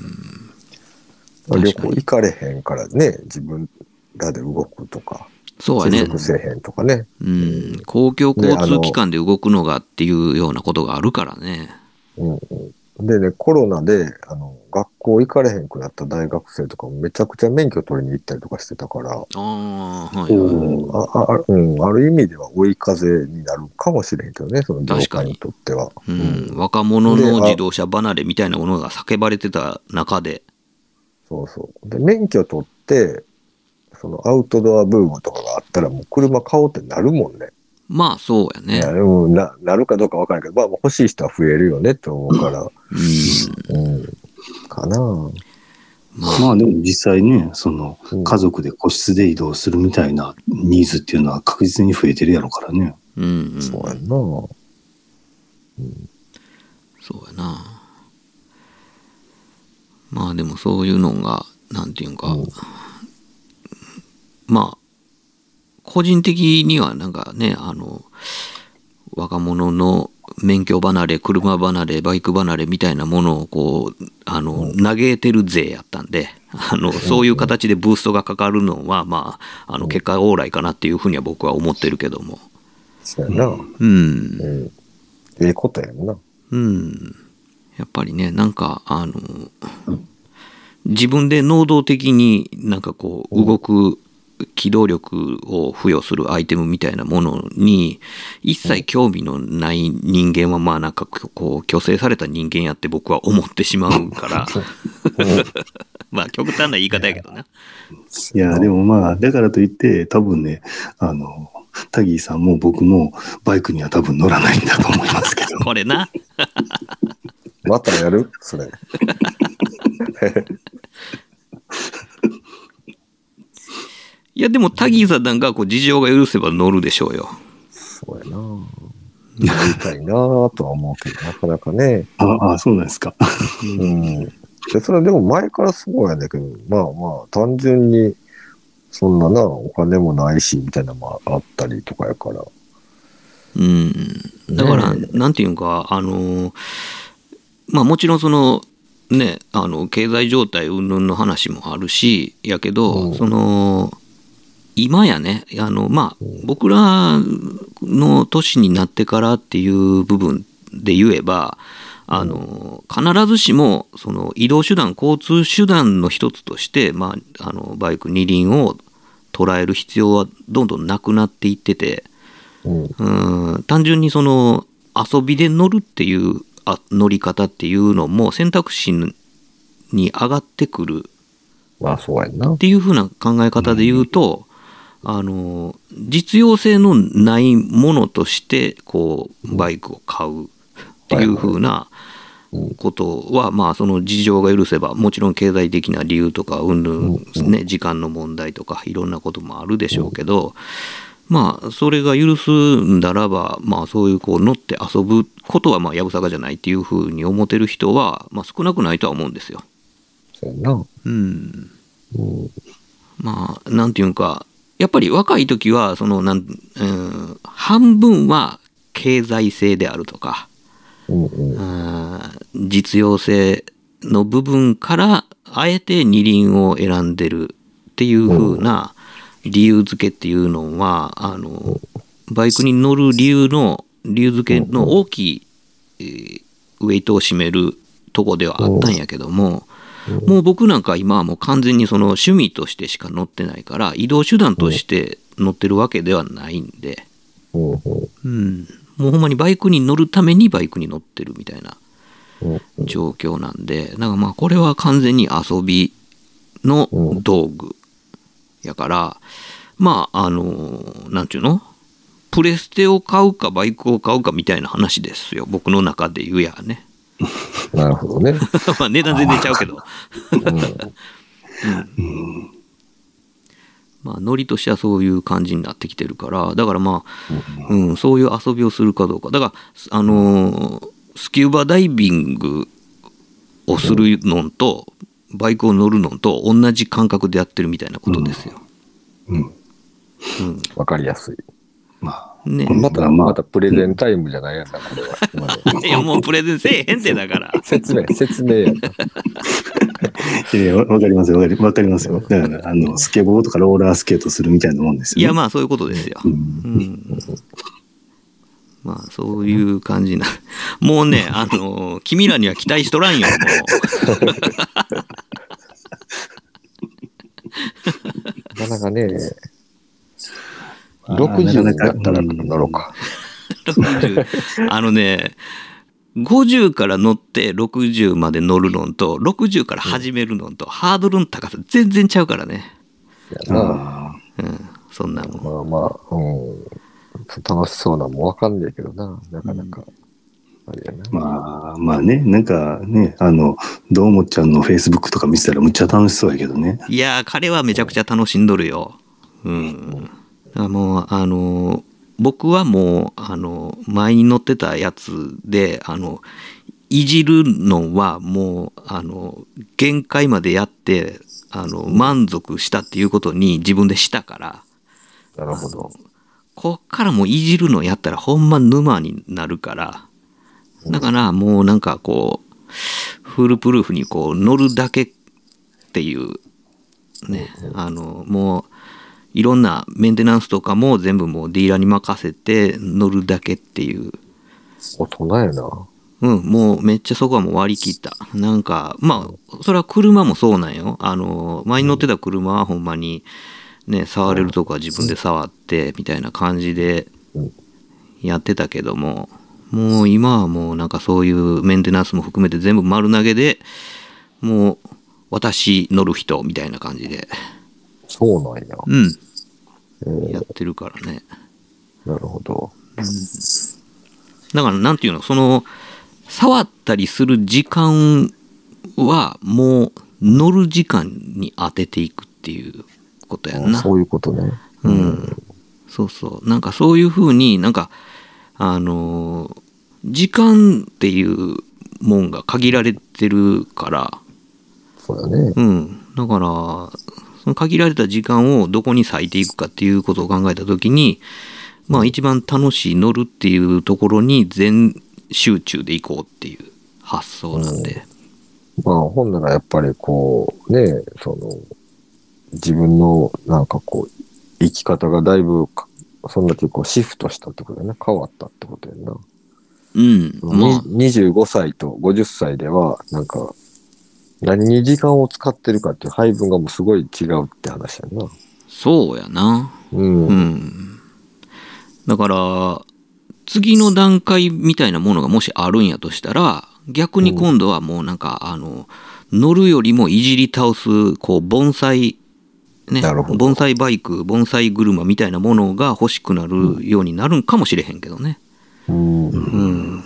S5: 旅行行かれへんからね、自分らで動くとか、
S1: そうやね
S5: せえへんとかね。
S1: うん、公共交通機関で動くのがっていうようなことがあるからね。
S5: うんうん、でね、コロナで、あの、学校行かれへんくなった大学生とかもめちゃくちゃ免許取りに行ったりとかしてたから、
S1: ああ、はいはい。
S6: お
S5: ああうん、ある意味では追い風になるかもしれへんけどね、その業界にとっては。
S1: うん、若者の自動車離れみたいなものが叫ばれてた中で、
S5: そうそう。で、免許取って、そのアウトドアブームとかがあったらもう車買おうってなるもんね。
S1: まあそうや
S5: いや
S1: ね。
S5: うん、ななるかどうかわからないけど、まあ欲しい人は増えるよねって思うから、
S1: うん。
S5: うん、かな
S1: まあ、
S6: まあでも実際ね、その
S5: うん
S6: 家族で個室で移動するみたいなニーズっていうのは確実に増えてるやろからね。
S1: うん、うん。
S5: そうやんな
S1: そうやな。まあでもそういうのが、なんていうんか、
S5: うん
S1: まあ、個人的にはなんかね、あの、若者の免許離れ、車離れ、バイク離れみたいなものをこう、あの、嘆いてる勢やったんで、あの、そういう形でブーストがかかるのは、まあ、あの、結果オーライかなっていうふうには僕は思ってるけども。
S5: そうやな。
S1: うん。
S5: うん。ええことやんな。
S1: うん。やっぱりね、なんか、あの、自分で能動的になんかこう、動く機動力を付与するアイテムみたいなものに、一切興味のない人間は、まあなんかこう、虚勢された人間やって僕は思ってしまうから、<laughs> <laughs> まあ極端な言い方やけどな。
S6: いや、でもまあ、だからといって、多分ね、あの、タギーさんも僕もバイクには多分乗らないんだと思いますけど。
S1: これな。
S5: またやる？それ。<laughs>
S1: いやでもタギーさんなんかこう事情が許せば乗るでしょうよ。
S5: そうやな。やりたいなとは思うけど、なかなかね。
S6: ああ、そうなんですか。
S5: うん。で、それでも前からそうやねんけど、まあまあ、単純に、そんなな、お金もないし、みたいなのもあったりとかやから。
S1: うん。だから、
S5: ね
S1: なんていうか、あの、まあもちろんその、ね、あの、経済状態云々の話もあるし、やけど、
S5: う。ん
S1: その、今やね、あの、まあ、僕らの年になってからっていう部分で言えば、あの、必ずしも、その移動手段、交通手段の一つとして、まあ、あの、バイク二輪を捉える必要はどんどんなくなっていってて、
S5: う。ん。
S1: うん単純にその遊びで乗るっていうあ乗り方っていうのも選択肢に上がってくる。っ。ていう風な考え方で言うと、あの実用性のないものとしてこうバイクを買うっていう風なことはまあその事情が許せばもちろん経済的な理由とかうんぬん。ね時間の問題とかいろんなこともあるでしょうけどまあそれが許すんだらばまあそういうこう乗って遊ぶことはまあやぶさかじゃないっていう風に思ってる人はまあ少なくないとは思うんですよ。
S5: そうやんな。
S1: うん
S5: うん。
S1: まあ、なんていうか、やっぱり若い時は、その、なん、うん、半分は経済性であるとか、
S5: うんうん。
S1: うん実用性の部分から、あえて二輪を選んでるっていう風な理由付けっていうのは、あの、バイクに乗る理由の、理由付けの大きい、えーウェイトを占めるとこではあったんやけども、もう僕なんか今はもう完全にその趣味としてしか乗ってないから移動手段として乗ってるわけではないんで、
S5: うん。
S1: もうほんまにバイクに乗るためにバイクに乗ってるみたいな
S5: うん。
S1: 状況なんでだからまあこれは完全に遊びの道具やからまああのなんていうの？プレステを買うかバイクを買うかみたいな話ですよ。僕の中で言うやね。<laughs>
S5: なるほどね。<laughs>
S1: まあ値段全然ちゃうけど。
S5: うん。
S1: まあ、ノリとしてはそういう感じになってきてるから、だからまあ、うん、そういう遊びをするかどうか。だから、あのースキューバダイビングをするのと、バイクを乗るのと同じ感覚でやってるみたいなことですよ。
S6: うん。
S5: わかりやすい。
S6: ま
S1: ね。
S5: また、
S6: まあ
S5: またプレゼンタイムじゃないやんな、これは。<laughs>
S1: いや、もうプレゼンせえへんってだから。<laughs>
S5: 説明、説明やん <laughs>
S6: いやわわかりますよ、わかりわかりますよ。だから、あの、スケボーとかローラースケートするみたいなもんですよ、ね。
S1: いや、まあそういうことですよ。
S6: うん
S1: うん。まあそういう感じな。<laughs> もうね、<laughs> あの、君らには期待しとらんよ、も <laughs>
S5: なかなかね、
S6: あー
S5: 60になったら
S6: なかなか
S5: 乗ろうか。
S1: う。60あのね、50から乗って60まで乗るのんと、60から始めるのんと、ハードルの高さ全然ちゃうからね。
S5: やな。
S6: あ
S1: うん、そんなもん。
S5: まあまあ、うん。楽しそうなもんわかんねえけどな。なかなか。あれやな。
S6: ーまあ、まあね、なんかね、あの、どうもちゃんのフェイスブックとか見てたらむっちゃ楽しそうやけどね。
S1: いやー、彼はめちゃくちゃ楽しんどるよ。うん。あもう、あの、僕はもう、あの、前に乗ってたやつで、あの、いじるのはもう、あの、限界までやって、あの、満足したっていうことに自分でしたから、
S5: なるほど。
S1: こっからもういじるのやったらほんま沼になるから、だからもうなんかこう、フルプルーフにこう乗るだけっていう、ね、あの、もういろんなメンテナンスとかも全部もうディーラーに任せて乗るだけっていう、
S5: 大人やな。
S1: うん、もうめっちゃそこはもう割り切った。なんか、まあ、それは車もそうなんよ。あの、前に乗ってた車はほんまに、ね、触れるとこは自分で触って、みたいな感じでやってたけども、もう今はもうなんかそういうメンテナンスも含めて全部丸投げで、もう私乗る人みたいな感じで、
S5: そうなんや。
S1: うん、
S5: えー。
S1: やってるからね。
S5: なるほど。
S1: だからなんていうのその触ったりする時間はもう乗る時間に当てていくっていうことやんな。
S5: そういうことね。
S1: うん、そうそうなんかそういうふうになんかあのー時間っていうもんが限られてるから、
S5: そうだね。
S1: うん、だからその限られた時間をどこに割いていくかっていうことを考えた時にまあ一番楽しい乗るっていうところに全集中でいこうっていう発想なんで、
S5: まあ、ほんならやっぱりこう、ね、その、自分のなんかこう、生き方がだいぶか、そんだけこうシフトしたってことやな。変わったってことやな。
S1: うんまあ
S5: に25歳と50歳では、なんか、何に時間を使ってるかっていう配分がもうすごい違うって話やな。
S1: そうやな
S5: うん。
S1: うんだから次の段階みたいなものがもしあるんやとしたら逆に今度はもうなんかあの乗るよりもいじり倒すこう盆栽ね盆栽バイク盆栽車みたいなものが欲しくなるようになるんかもしれへんけどね。
S5: うん。
S1: うん、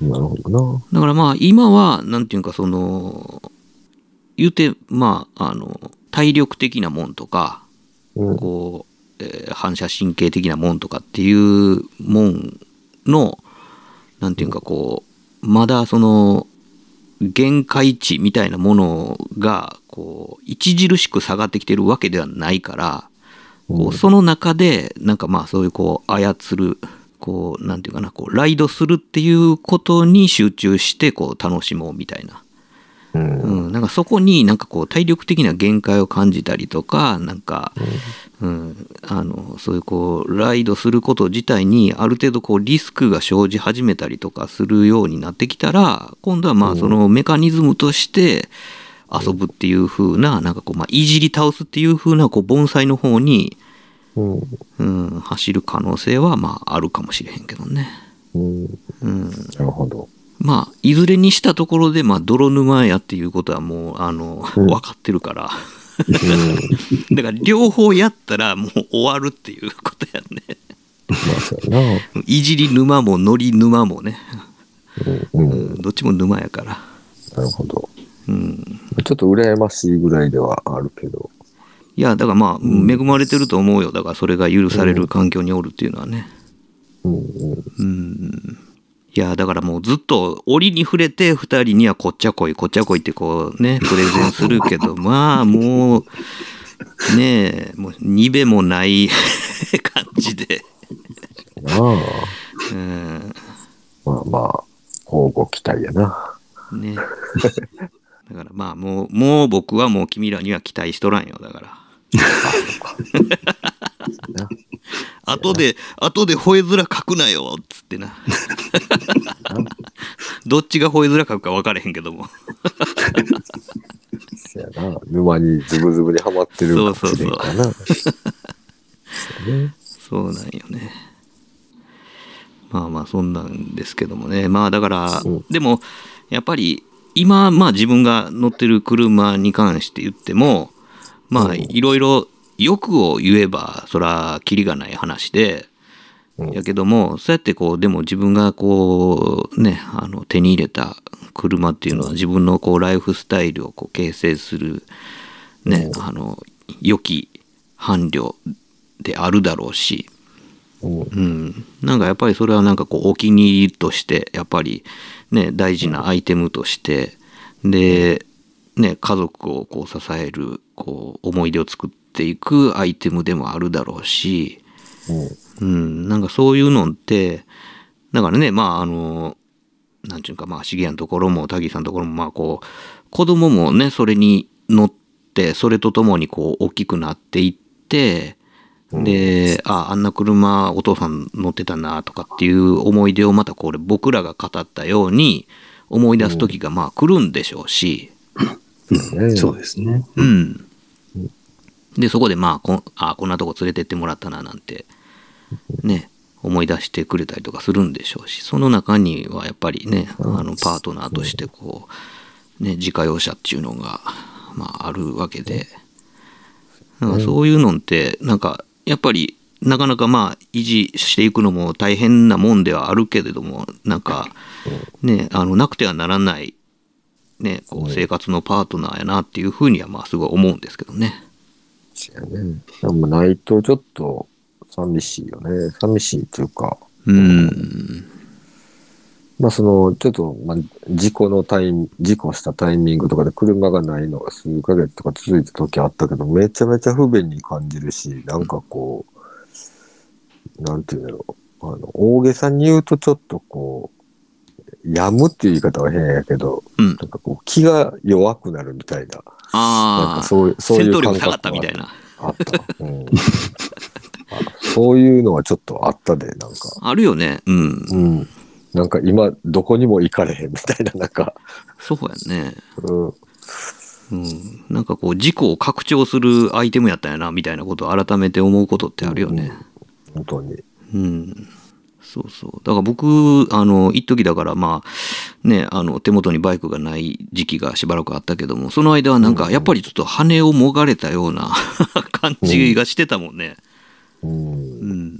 S5: なるほどな。
S1: だからまあ今はなんていうかその言うてまああの体力的なもんとか
S5: うん。
S1: こう、えー反射神経的なもんとかっていうもんのなんていうかこうまだその限界値みたいなものがこう著しく下がってきてるわけではないからこうその中でなんかまあそういうこう操るこうなんていうかなこうライドするっていうことに集中してこう楽しもうみたいな。
S5: うん。
S1: うん、なんかそこになんかこう体力的な限界を感じたりとかなんか、うん、あのそういうこうライドすること自体にある程度こうリスクが生じ始めたりとかするようになってきたら今度はまあそのメカニズムとして遊ぶっていう風ななんかこうまあいじり倒すっていう風なこう盆栽の方に、
S5: うん。
S1: うん、走る可能性はまああるかもしれへんけどね。
S5: うん。
S1: うん、
S5: なるほど。
S1: まあいずれにしたところでまあ泥沼やっていうことはもうあの、
S5: うん
S1: 分かってるから <laughs> だから両方やったらもう終わるっていうことやね
S5: まあ、そうやな。
S1: いじり沼ものり沼もね、
S5: うん。う。
S1: うんん、どっちも沼やから
S5: なるほど。
S1: うん
S5: ちょっと羨ましいぐらいではあるけど。
S1: いやだからまあ恵まれてると思うよだからそれが許される環境におるっていうのはね
S5: うんうん。
S1: うんいやだからもうずっと折に触れて2人にはこっちゃこいこっちゃこいってこうねプレゼンするけどまあもうねえもうにべもない <laughs> 感じで、
S5: なあ。
S1: うん、
S5: まあまあ、交互期待やな。
S1: ね <laughs> だからまあもうもう僕はもう君らには期待しとらんよだから。後で後で吠え面書くなよっつってな。<laughs> どっちが吠え面書くか分からへんけども。
S5: そやな。沼にズブズブにはまってるかもしれんかな。そうね。
S1: そうなんよね。まあまあそんなんですけどもね。まあだから、
S5: う。ん
S1: でもやっぱり今まあ自分が乗ってる車に関して言ってもまあ
S5: うん。
S1: いろいろ欲を言えばそらキリがない話で、
S5: うん。
S1: やけどもそうやってこうでも自分がこうねあの手に入れた車っていうのは自分のこうライフスタイルをこう形成するね、
S5: うん。
S1: あの良き伴侶であるだろうし、
S5: う。ん
S1: うん、なんかやっぱりそれはなんかこうお気に入りとしてやっぱりね大事なアイテムとしてで、ね、家族をこう支えるこう思い出を作っていくアイテムでもあるだろうし、う。ん、なんかそういうのってだからねまああのなんちゅうかまあ重谷のところもタギさんのところもまあこう子供もねそれに乗ってそれとともにこう大きくなっていってでああんな車お父さん乗ってたなとかっていう思い出をまたこれ僕らが語ったように思い出す時がまあ来るんでしょうし、
S5: ね
S6: そうですね。
S1: うん。で、そこでまあこん、あこんなとこ連れてってもらったななんて、ね、思い出してくれたりとかするんでしょうし、その中にはやっぱりね、あの、パートナーとしてこう、ね、自家用車っていうのが、まあ、あるわけで、なんかそういうのって、なんか、やっぱり、なかなかまあ、維持していくのも大変なもんではあるけれども、なんか、ね、あの、なくてはならない、ね、こう生活のパートナーやなっていうふうにはまあすごい思うんですけどね。
S5: ね。でもないとちょっと寂しいよね。寂しいっていうか、
S1: うん。
S5: まあその、ちょっと、まあ、事故のタイミ事故したタイミングとかで車がないのが数ヶ月とか続いた時あったけど、めちゃめちゃ不便に感じるし、なんかこう、なんていうんだろう。あの、大げさに言うとちょっとこう、やむっていう言い方は変やけど、
S1: うん
S5: なんかこう、気が弱くなるみたいな、なん
S1: ああ、
S5: かそういう、そういう感覚
S1: 下がったみたいな。
S5: あった。うん、<laughs> あそういうのはちょっとあったで、なんか。
S1: あるよね。うん。
S5: うん。なんか今、どこにも行かれへんみたいな、なんか、
S1: そうやね。
S5: うん、
S1: うん。なんかこう、事故を拡張するアイテムやったんやな、みたいなことを改めて思うことってあるよね。
S5: 本当に。
S1: うん。そうそう。だから僕、あの、一時だから、まあ、ね、あの、手元にバイクがない時期がしばらくあったけども、その間はなんか、やっぱりちょっと羽をもがれたような <laughs> 感じがしてたもんね。
S5: うん
S1: う。ん。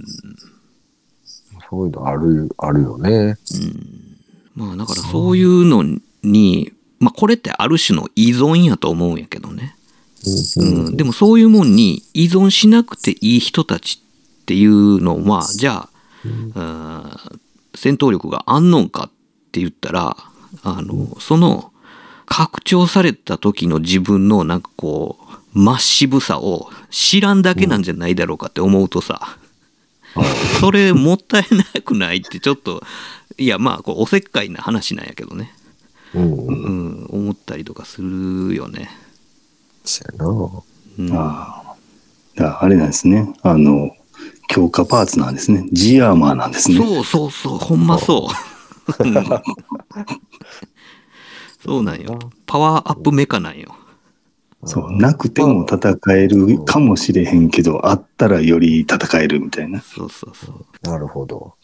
S5: そういうのある、あるよね。
S1: まあ、だからそういうのに、まあ、これってある種の依存やと思うんやけどね。
S5: うん。
S1: うん、でもそういうもんに依存しなくていい人たちっていうのはじゃあ、うん戦闘力があんのんかって言ったらあのその拡張された時の自分のなんかこう真っ渋さを知らんだけなんじゃないだろうかって思うとさ、<laughs> それもったいなくないってちょっといやまあこうおせっかいな話なんやけどね、
S5: うん。
S1: うん、思ったりとかするよね。
S5: そうやな。
S1: うん
S6: ああ。あれなんですね。あの、強化パーツなんですね。G アーマーなんですね。
S1: そうそうそう、ほんまそう。うんそうなんよ。パワーアップメカなんよ。
S6: そう。なくても戦えるかもしれへんけど、あったらより戦えるみたいな。
S1: そうそうそう。
S5: なるほど。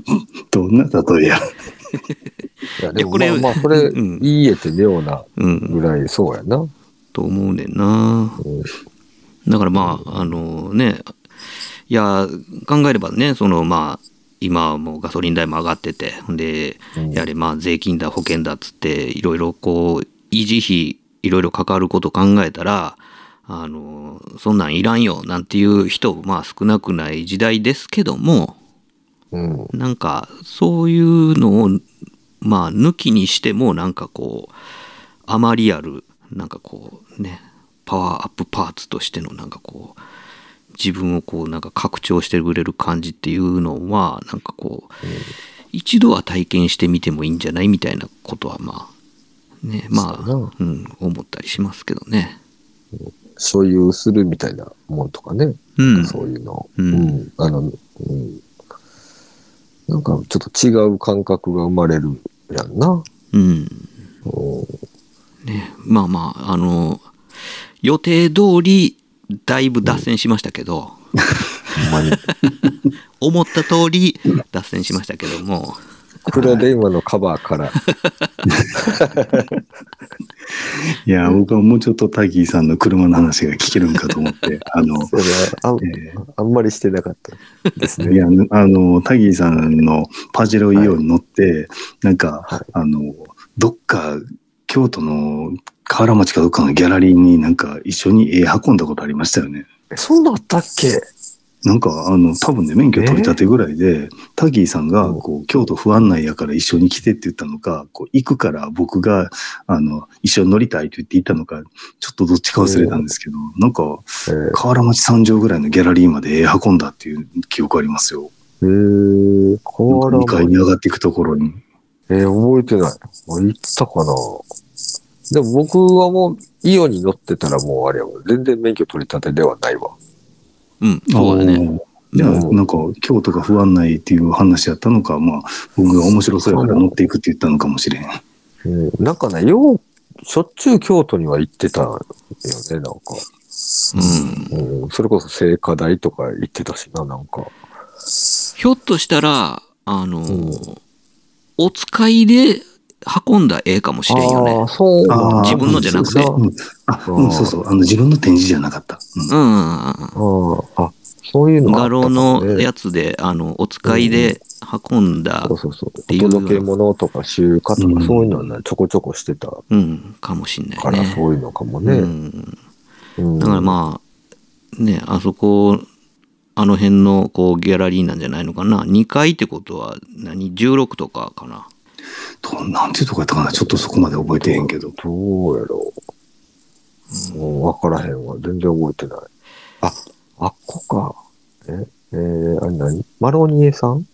S5: <laughs>
S6: どんな例えや。
S5: いや、でも
S1: これ
S5: まあまあ、これ、
S1: うん
S5: いいえって妙な
S1: うん。
S5: ぐらいそうやな。
S1: と思うねんな。
S5: うん
S1: だからまあ、あのね、いや、考えればね、そのまあ、今はもうガソリン代も上がってて、で、
S5: うん
S1: やはりまあ税金だ保険だっつって、いろいろこう、維持費、いろいろかかること考えたら、あの、そんなんいらんよ、なんていう人、まあ少なくない時代ですけども、
S5: うん。
S1: なんかそういうのをまあ抜きにしてもなんかこうあまりあるなんかこうねパワーアップパーツとしてのなんかこう自分をこうなんか拡張してくれる感じっていうのはなんかこう一度は体験してみてもいいんじゃないみたいなことはまあねまあ
S5: そう
S1: ん思ったりしますけどね。
S5: 所有するみたいなもんとかね。
S1: うん
S5: そういうの。
S1: うん
S5: うん。あの、うん。なんかちょっと違う感覚が生まれるやんな。
S1: うん。
S5: うん
S1: ね、まあまあ、あの、予定通り、だいぶ脱線しましたけど、
S5: ほん。
S1: 思った通り脱線しましたけども、
S5: 黒電話のカバーから。<laughs>
S6: いや、僕はもうちょっとタギーさんの車の話が聞けるんかと思って、<laughs> あの、
S5: あん
S6: え
S5: あんまりしてなかったですね。
S6: いや、あの、タギーさんのパジェロイオンに乗って、なんか、
S5: はい
S6: あの、どっか、京都の河原町かどっかのギャラリーになんか一緒に絵運んだことありましたよね。
S5: そんなんあったっけ？
S6: なんか、あの、多分ね、免許取り立てぐらいで、タギーさんが、
S5: うん
S6: こう、京都不安内やから一緒に来てって言ったのか、こう、行くから僕が、あの、一緒に乗りたいと言って行ったのか、ちょっとどっちか忘れたんですけど、なんか、
S5: えー
S6: 河原町三条ぐらいのギャラリーまで絵運んだっていう記憶ありますよ。
S5: えー、河原
S6: 2階に上がっていくところに。
S5: えー、覚えてない。あ行ったかなでも僕はもう、イオンに乗ってたらもうあれやわ。全然免許取り立てではないわ。
S1: うん、そうだね。
S6: じゃあ、
S5: うん
S6: なんか、京都が不安内っていう話やったのか、まあ、僕が面白そうやから乗っていくって言ったのかもしれん。
S5: うん、なんかね、よう、しょっちゅう京都には行ってたよね、なんか。
S1: うん。
S5: うん、それこそ聖火台とか行ってたしな、なんか。
S1: ひょっとしたら、あの、
S5: ん
S1: お使いで運んだ絵かもしれんよね。自分のじゃなくて
S6: あ、うん、そうそう。あの、自分の展示じゃなかった。うん
S1: うん。
S5: あそういうのがあ
S1: 画廊のやつで、あの、お使いで運んだ
S5: そう、そうそう。
S1: ていう
S5: お届け物とか集荷と
S6: うん
S5: かそういうのはね、ちょこちょこしてた
S1: うん、かもしんない
S5: から
S1: ね。
S5: そういうのかも
S1: う
S5: ね。
S1: ん。
S5: うん
S1: だからまあ、ね、あそこ、あの辺のこうギャラリーなんじゃないのかな。2階ってことは何 ?16 とかかな。
S6: どうなんていうとこやったかなちょっとそこまで覚えてへんけど。
S5: どうやろう。うん、わからへんわ。全然覚えてない。あ、あっこか。え、えー、あれ何？マロニエさん？マロ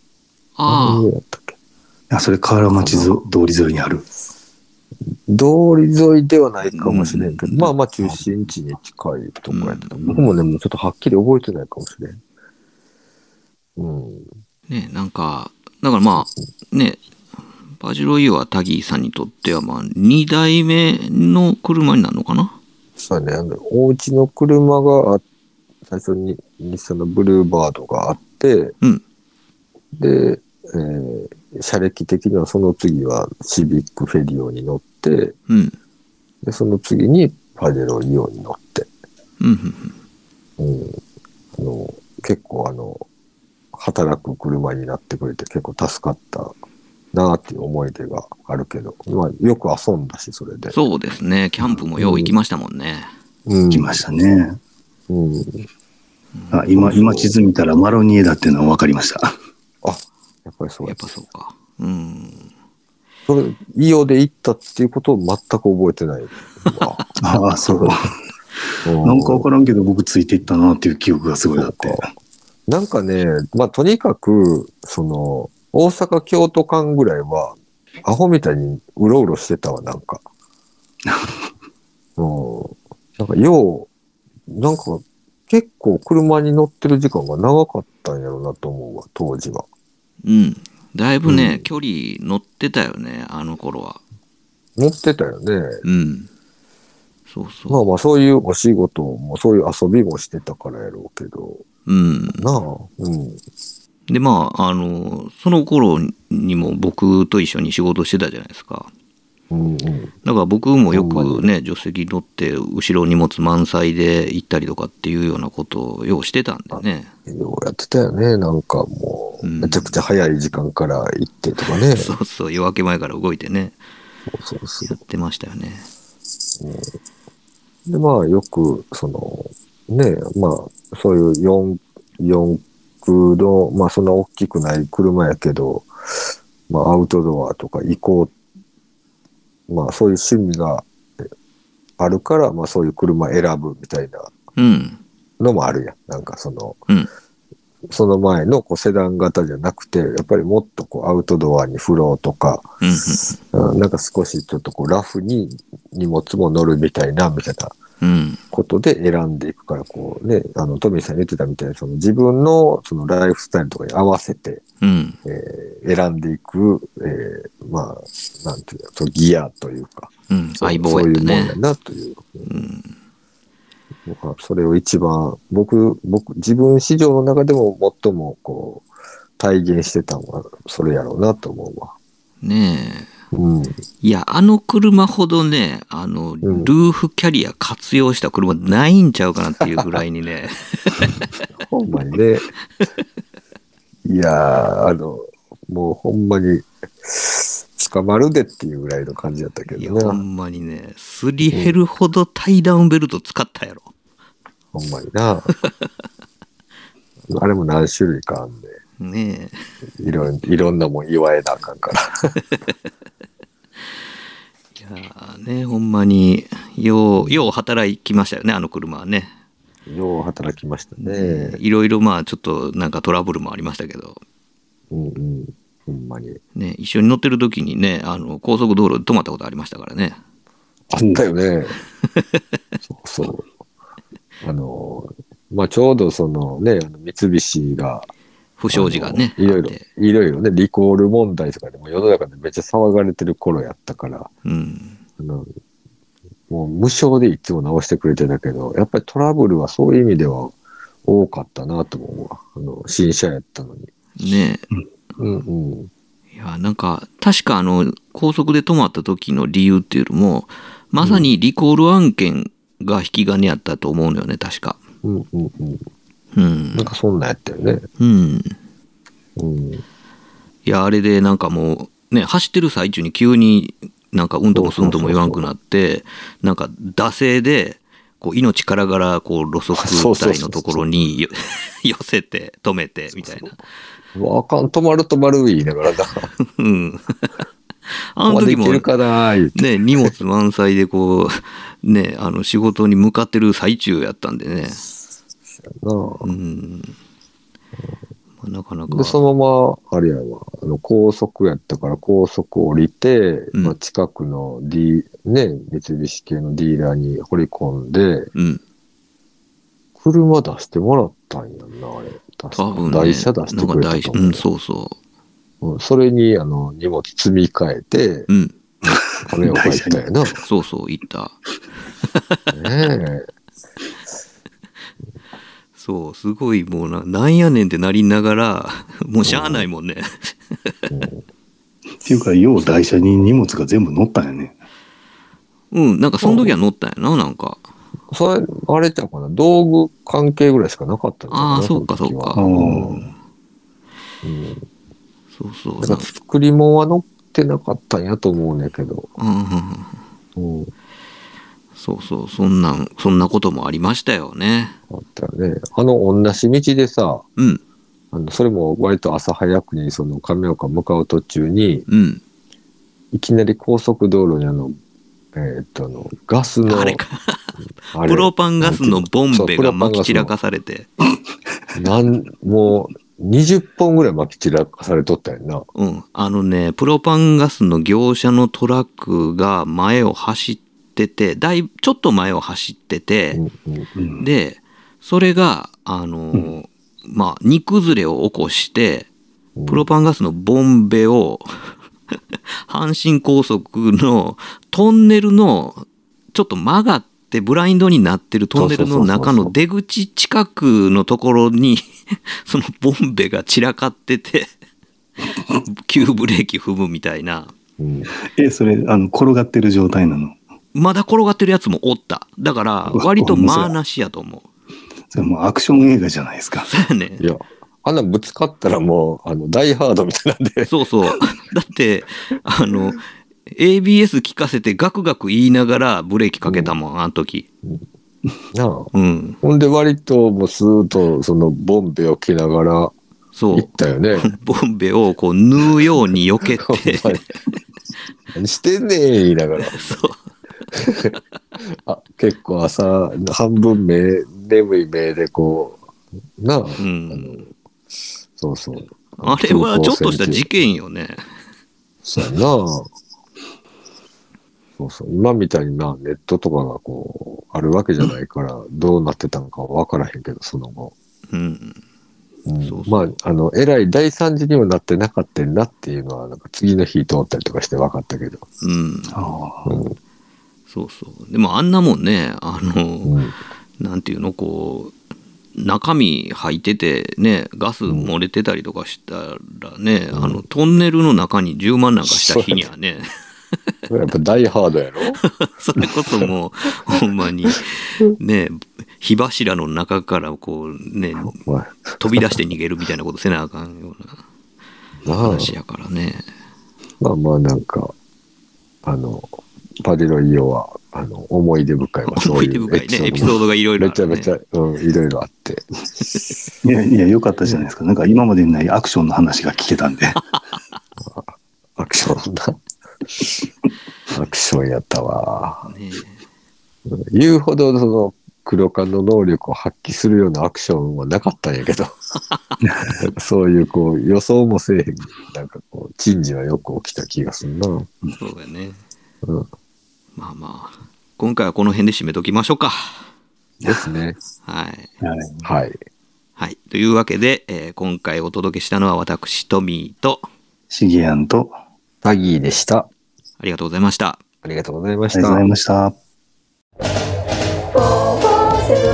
S1: あ
S5: ニエやったっけ？
S6: あ、それ河原町ぞ通り沿いにある。
S5: 通り沿いではないかもしれんけど、
S1: うん
S5: まあまあ中心地に近いとこやってた。
S1: うん
S5: 僕もね、もうちょっとはっきり覚えてないかもしれん。うん。
S1: あ、ね、なんか、だからまあ、ね、バジロイオはタギーさんにとってはまあ、2代目の車になるのかな？
S5: そうね、あの、お家の車があ、最初に日産のブルーバードがあって、
S1: うん。
S5: で、えー車歴的にはその次はシビックフェリオに乗って、
S1: うん。
S5: で、その次にパジェロイオンに乗って、
S1: うん、うん、
S5: うん、あの、結構あの、働く車になってくれて結構助かったなっていう思い出があるけど、まあ、よく遊んだし、それで。
S1: そうですね。キャンプもよう行きましたもんね。
S5: うん。
S6: 来ましたね。
S5: うん。
S6: あ今、今地図見たらマロニエだっていうのは分かりました。
S5: あ、やっぱりそう
S1: やっぱそうか。うん。
S5: それ、イオで行ったっていうことを全く覚えてないわ。<laughs>
S6: ああ、そう。
S5: うん
S6: なんか分からんけど僕ついていったなっていう記憶がすごいあって。
S5: なんかね、まあとにかく、その、大阪、京都間ぐらいは、アホみたいにうろうろしてたわ、なんか。<laughs> うん。なんか、よう、なんか、結構車に乗ってる時間が長かったんやろうなと思うわ、当時は。
S1: うん。だいぶね、
S5: うん
S1: 距離乗ってたよね、あの頃は。
S5: 乗ってたよね。
S1: うん。そうそう。
S5: まあまあ、そういうお仕事も、そういう遊びもしてたからやろうけど、
S1: うん。
S5: なあ、うん。
S1: でまああのその頃にも僕と一緒に仕事してたじゃないですか。だから僕もよくね助手席乗って後ろ荷物満載で行ったりとかっていうようなことをようしてたんでね。
S5: ようやってたよね。なんかもうめちゃくちゃ早い時間から行ってとかね、うん、
S1: そうそう夜明け前から動いてね。やってましたよね、
S5: うん、でまあよくそのねまあそういう 4, 4の、まあそんな大きくない車やけど、まあアウトドアとか行こう、まあそういう趣味があるから、まあそういう車選ぶみたいなのもあるやん。なんかその、
S1: うん、
S5: その前のこうセダン型じゃなくて、やっぱりもっとこうアウトドアにフローとか、
S1: うん、
S5: なんか少しちょっとこうラフに荷物も乗るみたいな、みたいな。ことで選んでいくから、こうね、あの、トミーさん言ってたみたいに、その自分のそのライフスタイルとかに合わせて、
S1: うん。
S5: えー選んでいく、えーまあ、なんていうの、そうギアというか、
S1: うん。
S5: そう
S1: 相棒やね
S5: そういうもんや。なという。
S1: うん。
S5: 僕はそれを一番、僕、僕、自分史上の中でも最もこう、体現してたのはそれやろうなと思うわ。
S1: ねえ。
S5: うん。
S1: いや、あの車ほどね、あの、ル
S5: ん
S1: ーフキャリア活用した車ないんちゃうかなっていうぐらいにね、<laughs>
S5: ほんまにね。いやー、あの、もうほんまに、捕まるでっていうぐらいの感じだったけ
S1: いや、
S5: どね。
S1: ほんまにね、すり減るほどタイダウンベルト使ったやろ。
S5: ほんまにな。あれも何種類かあんで、
S1: ね
S5: いろんいろんなもん言わえなあかんから。
S1: え。<laughs> いやーね、ほんまに、よう、よう働きましたよね、あの車はね。
S5: よう働きましたね。
S1: いろいろまあ、ちょっとなんかトラブルもありましたけど、
S5: うんうん。ほんまに。
S1: ね、一緒に乗ってる時にね、あの、高速道路で止まったことありましたからね。
S5: あったよね。<laughs> そうそう。あの、まあ、ちょうどそのね、三菱が、
S1: 不祥事がね。
S5: いろいろいろいろね、リコール問題とかでも世の中でめっちゃ騒がれてる頃やったから、
S1: うん。
S5: あのもう無償でいつも直してくれてたけど、やっぱりトラブルはそういう意味では多かったなと思うわ。あの、新車やったのに。
S1: ね
S5: うんうん。
S1: いや、なんか、確かあの、高速で止まった時の理由っていうのも、まさにリコール案件が引き金やったと思うのよね、確か。
S5: うんうんうん。
S1: うん
S5: なん。かそんなんやったよね。
S1: うん。
S5: うん。
S1: いや、あれでなんかもう、ね、走ってる最中に急になんかうんともすんとも言わんくなって、なんか惰性で、こう命からがらこう路側帯のところによ <laughs> 寄せて止めてみたいな。
S5: あかん、止まる止まる言いながらな。
S1: うん。<laughs> あの時も。ね、荷物満載でこう、ね、あの仕事に向かってる最中やったんでね。
S5: なあ
S1: うん。まあ、なかなか。
S5: で、そのまま、あれやわ、あの、高速やったから高速降りて、
S1: うん
S5: まあ、近くの D、ね、三菱系のディーラーに掘り込んで、
S1: うん。
S5: 車出してもらったんやんな、あれ。
S1: 多分ね。
S5: 台車出してくれたと思う。
S1: なんうん、そうそ
S5: うんそれに、あの、荷物積み替えて
S1: う。、うん。
S5: 金を入ったんやな。<laughs>
S1: そうそう、行った。<laughs>
S5: ねえ。
S1: そう、すごいもうな、なんやねんってなりながら、<laughs> もうしゃあないもんね。
S6: っていうか、よう台車に荷物が全部乗ったんやね。
S1: うん、なんかその時は乗ったんやな、なんか。
S5: それ、あれちゃうかな、道具関係ぐらいしかなかったんだよな
S1: ああ、そうか、そうか。
S6: うん
S5: うん
S1: そうそう。
S5: だから作り物は乗ってなかったんやと思うねんけど。
S1: うんうんうん
S5: うん。
S1: そうそう、そんなん、そんなこともありましたよね。
S5: あったよね。あの、同じ道でさ、
S1: うん、
S5: あの、それも割と朝早くにその亀岡向かう途中に、
S1: うん。
S5: いきなり高速道路にあの、えーっと、あの、ガスの、
S1: あれか。
S5: あれ
S1: プロパンガスのボンベが
S5: そうプロパンガスの
S1: 撒き散らかされて。
S5: なん、もう、20本ぐらい巻き散らかされとったよな。
S1: うん。あのね、プロパンガスの業者のトラックが前を走ってて、だいぶ、ちょっと前を走ってて、
S5: うん。うん
S6: うん、
S1: で、それが、あのーまあ、荷崩れを起こして、プロパンガスのボンベを、<laughs> 阪神高速のトンネルの、ちょっと曲がってブラインドになってるトンネルの中の出口近くのところに、<laughs> そのボンベが散らかってて、<laughs> 急ブレーキ踏むみたいな。
S5: うん。
S6: え、それ、あの、転がってる状態なの？
S1: まだ転がってるやつもおった。だから、割とまあなしやと思う。
S6: それもうアクション映画じゃないですか。
S1: そうやね
S5: い。や、あんなぶつかったらもう、あの、ダイハードみたいなんで、<laughs>
S1: そうそう。だって、あの、ABS 聞かせてガクガク言いながらブレーキかけたもん、あの時。
S5: なあ。
S1: うん。
S5: ほんで割ともうスーッとそのボンベを着ながら
S1: そう
S5: 行っ。たよね。<laughs>
S1: ボンベをこう縫うように避けて、<laughs>
S5: 何してんねん言いながら。
S1: そう。<laughs>
S5: あ、結構朝、半分目、眠い目でこう、なあ、
S1: うん。
S5: そうそう。
S1: あれはちょっとした事件よね。
S5: そうやなそうそう。今みたいにな、ネットとかがこう、あるわけじゃないから、どうなってたのかわからへんけど、その後。
S1: うん。
S5: うん
S1: そうそう
S5: まあ、あの、えらい大惨事にはなってなかったんなっていうのは、なんか次の日通ったりとかして分かったけど。
S1: うん。
S6: ああ
S5: うん。
S1: そうそう。でもあんなもんね、あの、
S5: うん。
S1: なんていうの、こう、中身入っててね、ガス漏れてたりとかしたらね、あの、トンネルの中に10万なんかした日にはね、<laughs>
S5: やっぱ大ハードやろ？<laughs>
S1: それこそもう、<laughs> ほんまに、ね、火柱の中からこうね、飛び出して逃げるみたいなことせなあかんような話やからね。
S5: まあまあなんか、あの、パデロイオは、あの、思い出深いわ、そうい
S1: 思い出深いね、エピソードがいろいろ。
S5: めちゃめちゃ、うん、いろいろあって。
S6: いやいや、よかったじゃないですか。なんか今までにないアクションの話が聞けたんで。<laughs>
S5: アクションな。アクションやったわ。
S1: ね
S5: 言うほどその黒缶の能力を発揮するようなアクションはなかったんやけど。<laughs> そういうこう予想もせえへん。なんかこう、珍事はよく起きた気がするな。
S1: そうやね。
S5: うん。
S1: まあまあ、今回はこの辺で締めときましょうか。
S5: ですね。
S1: はい。
S6: はい
S5: はい。
S1: はい。というわけで、えー今回お届けしたのは私、トミーと、
S6: シゲアンと、
S5: タギーでした。
S1: ありがとうございました。
S5: ありがとうございました
S6: ありがとうござい。ました。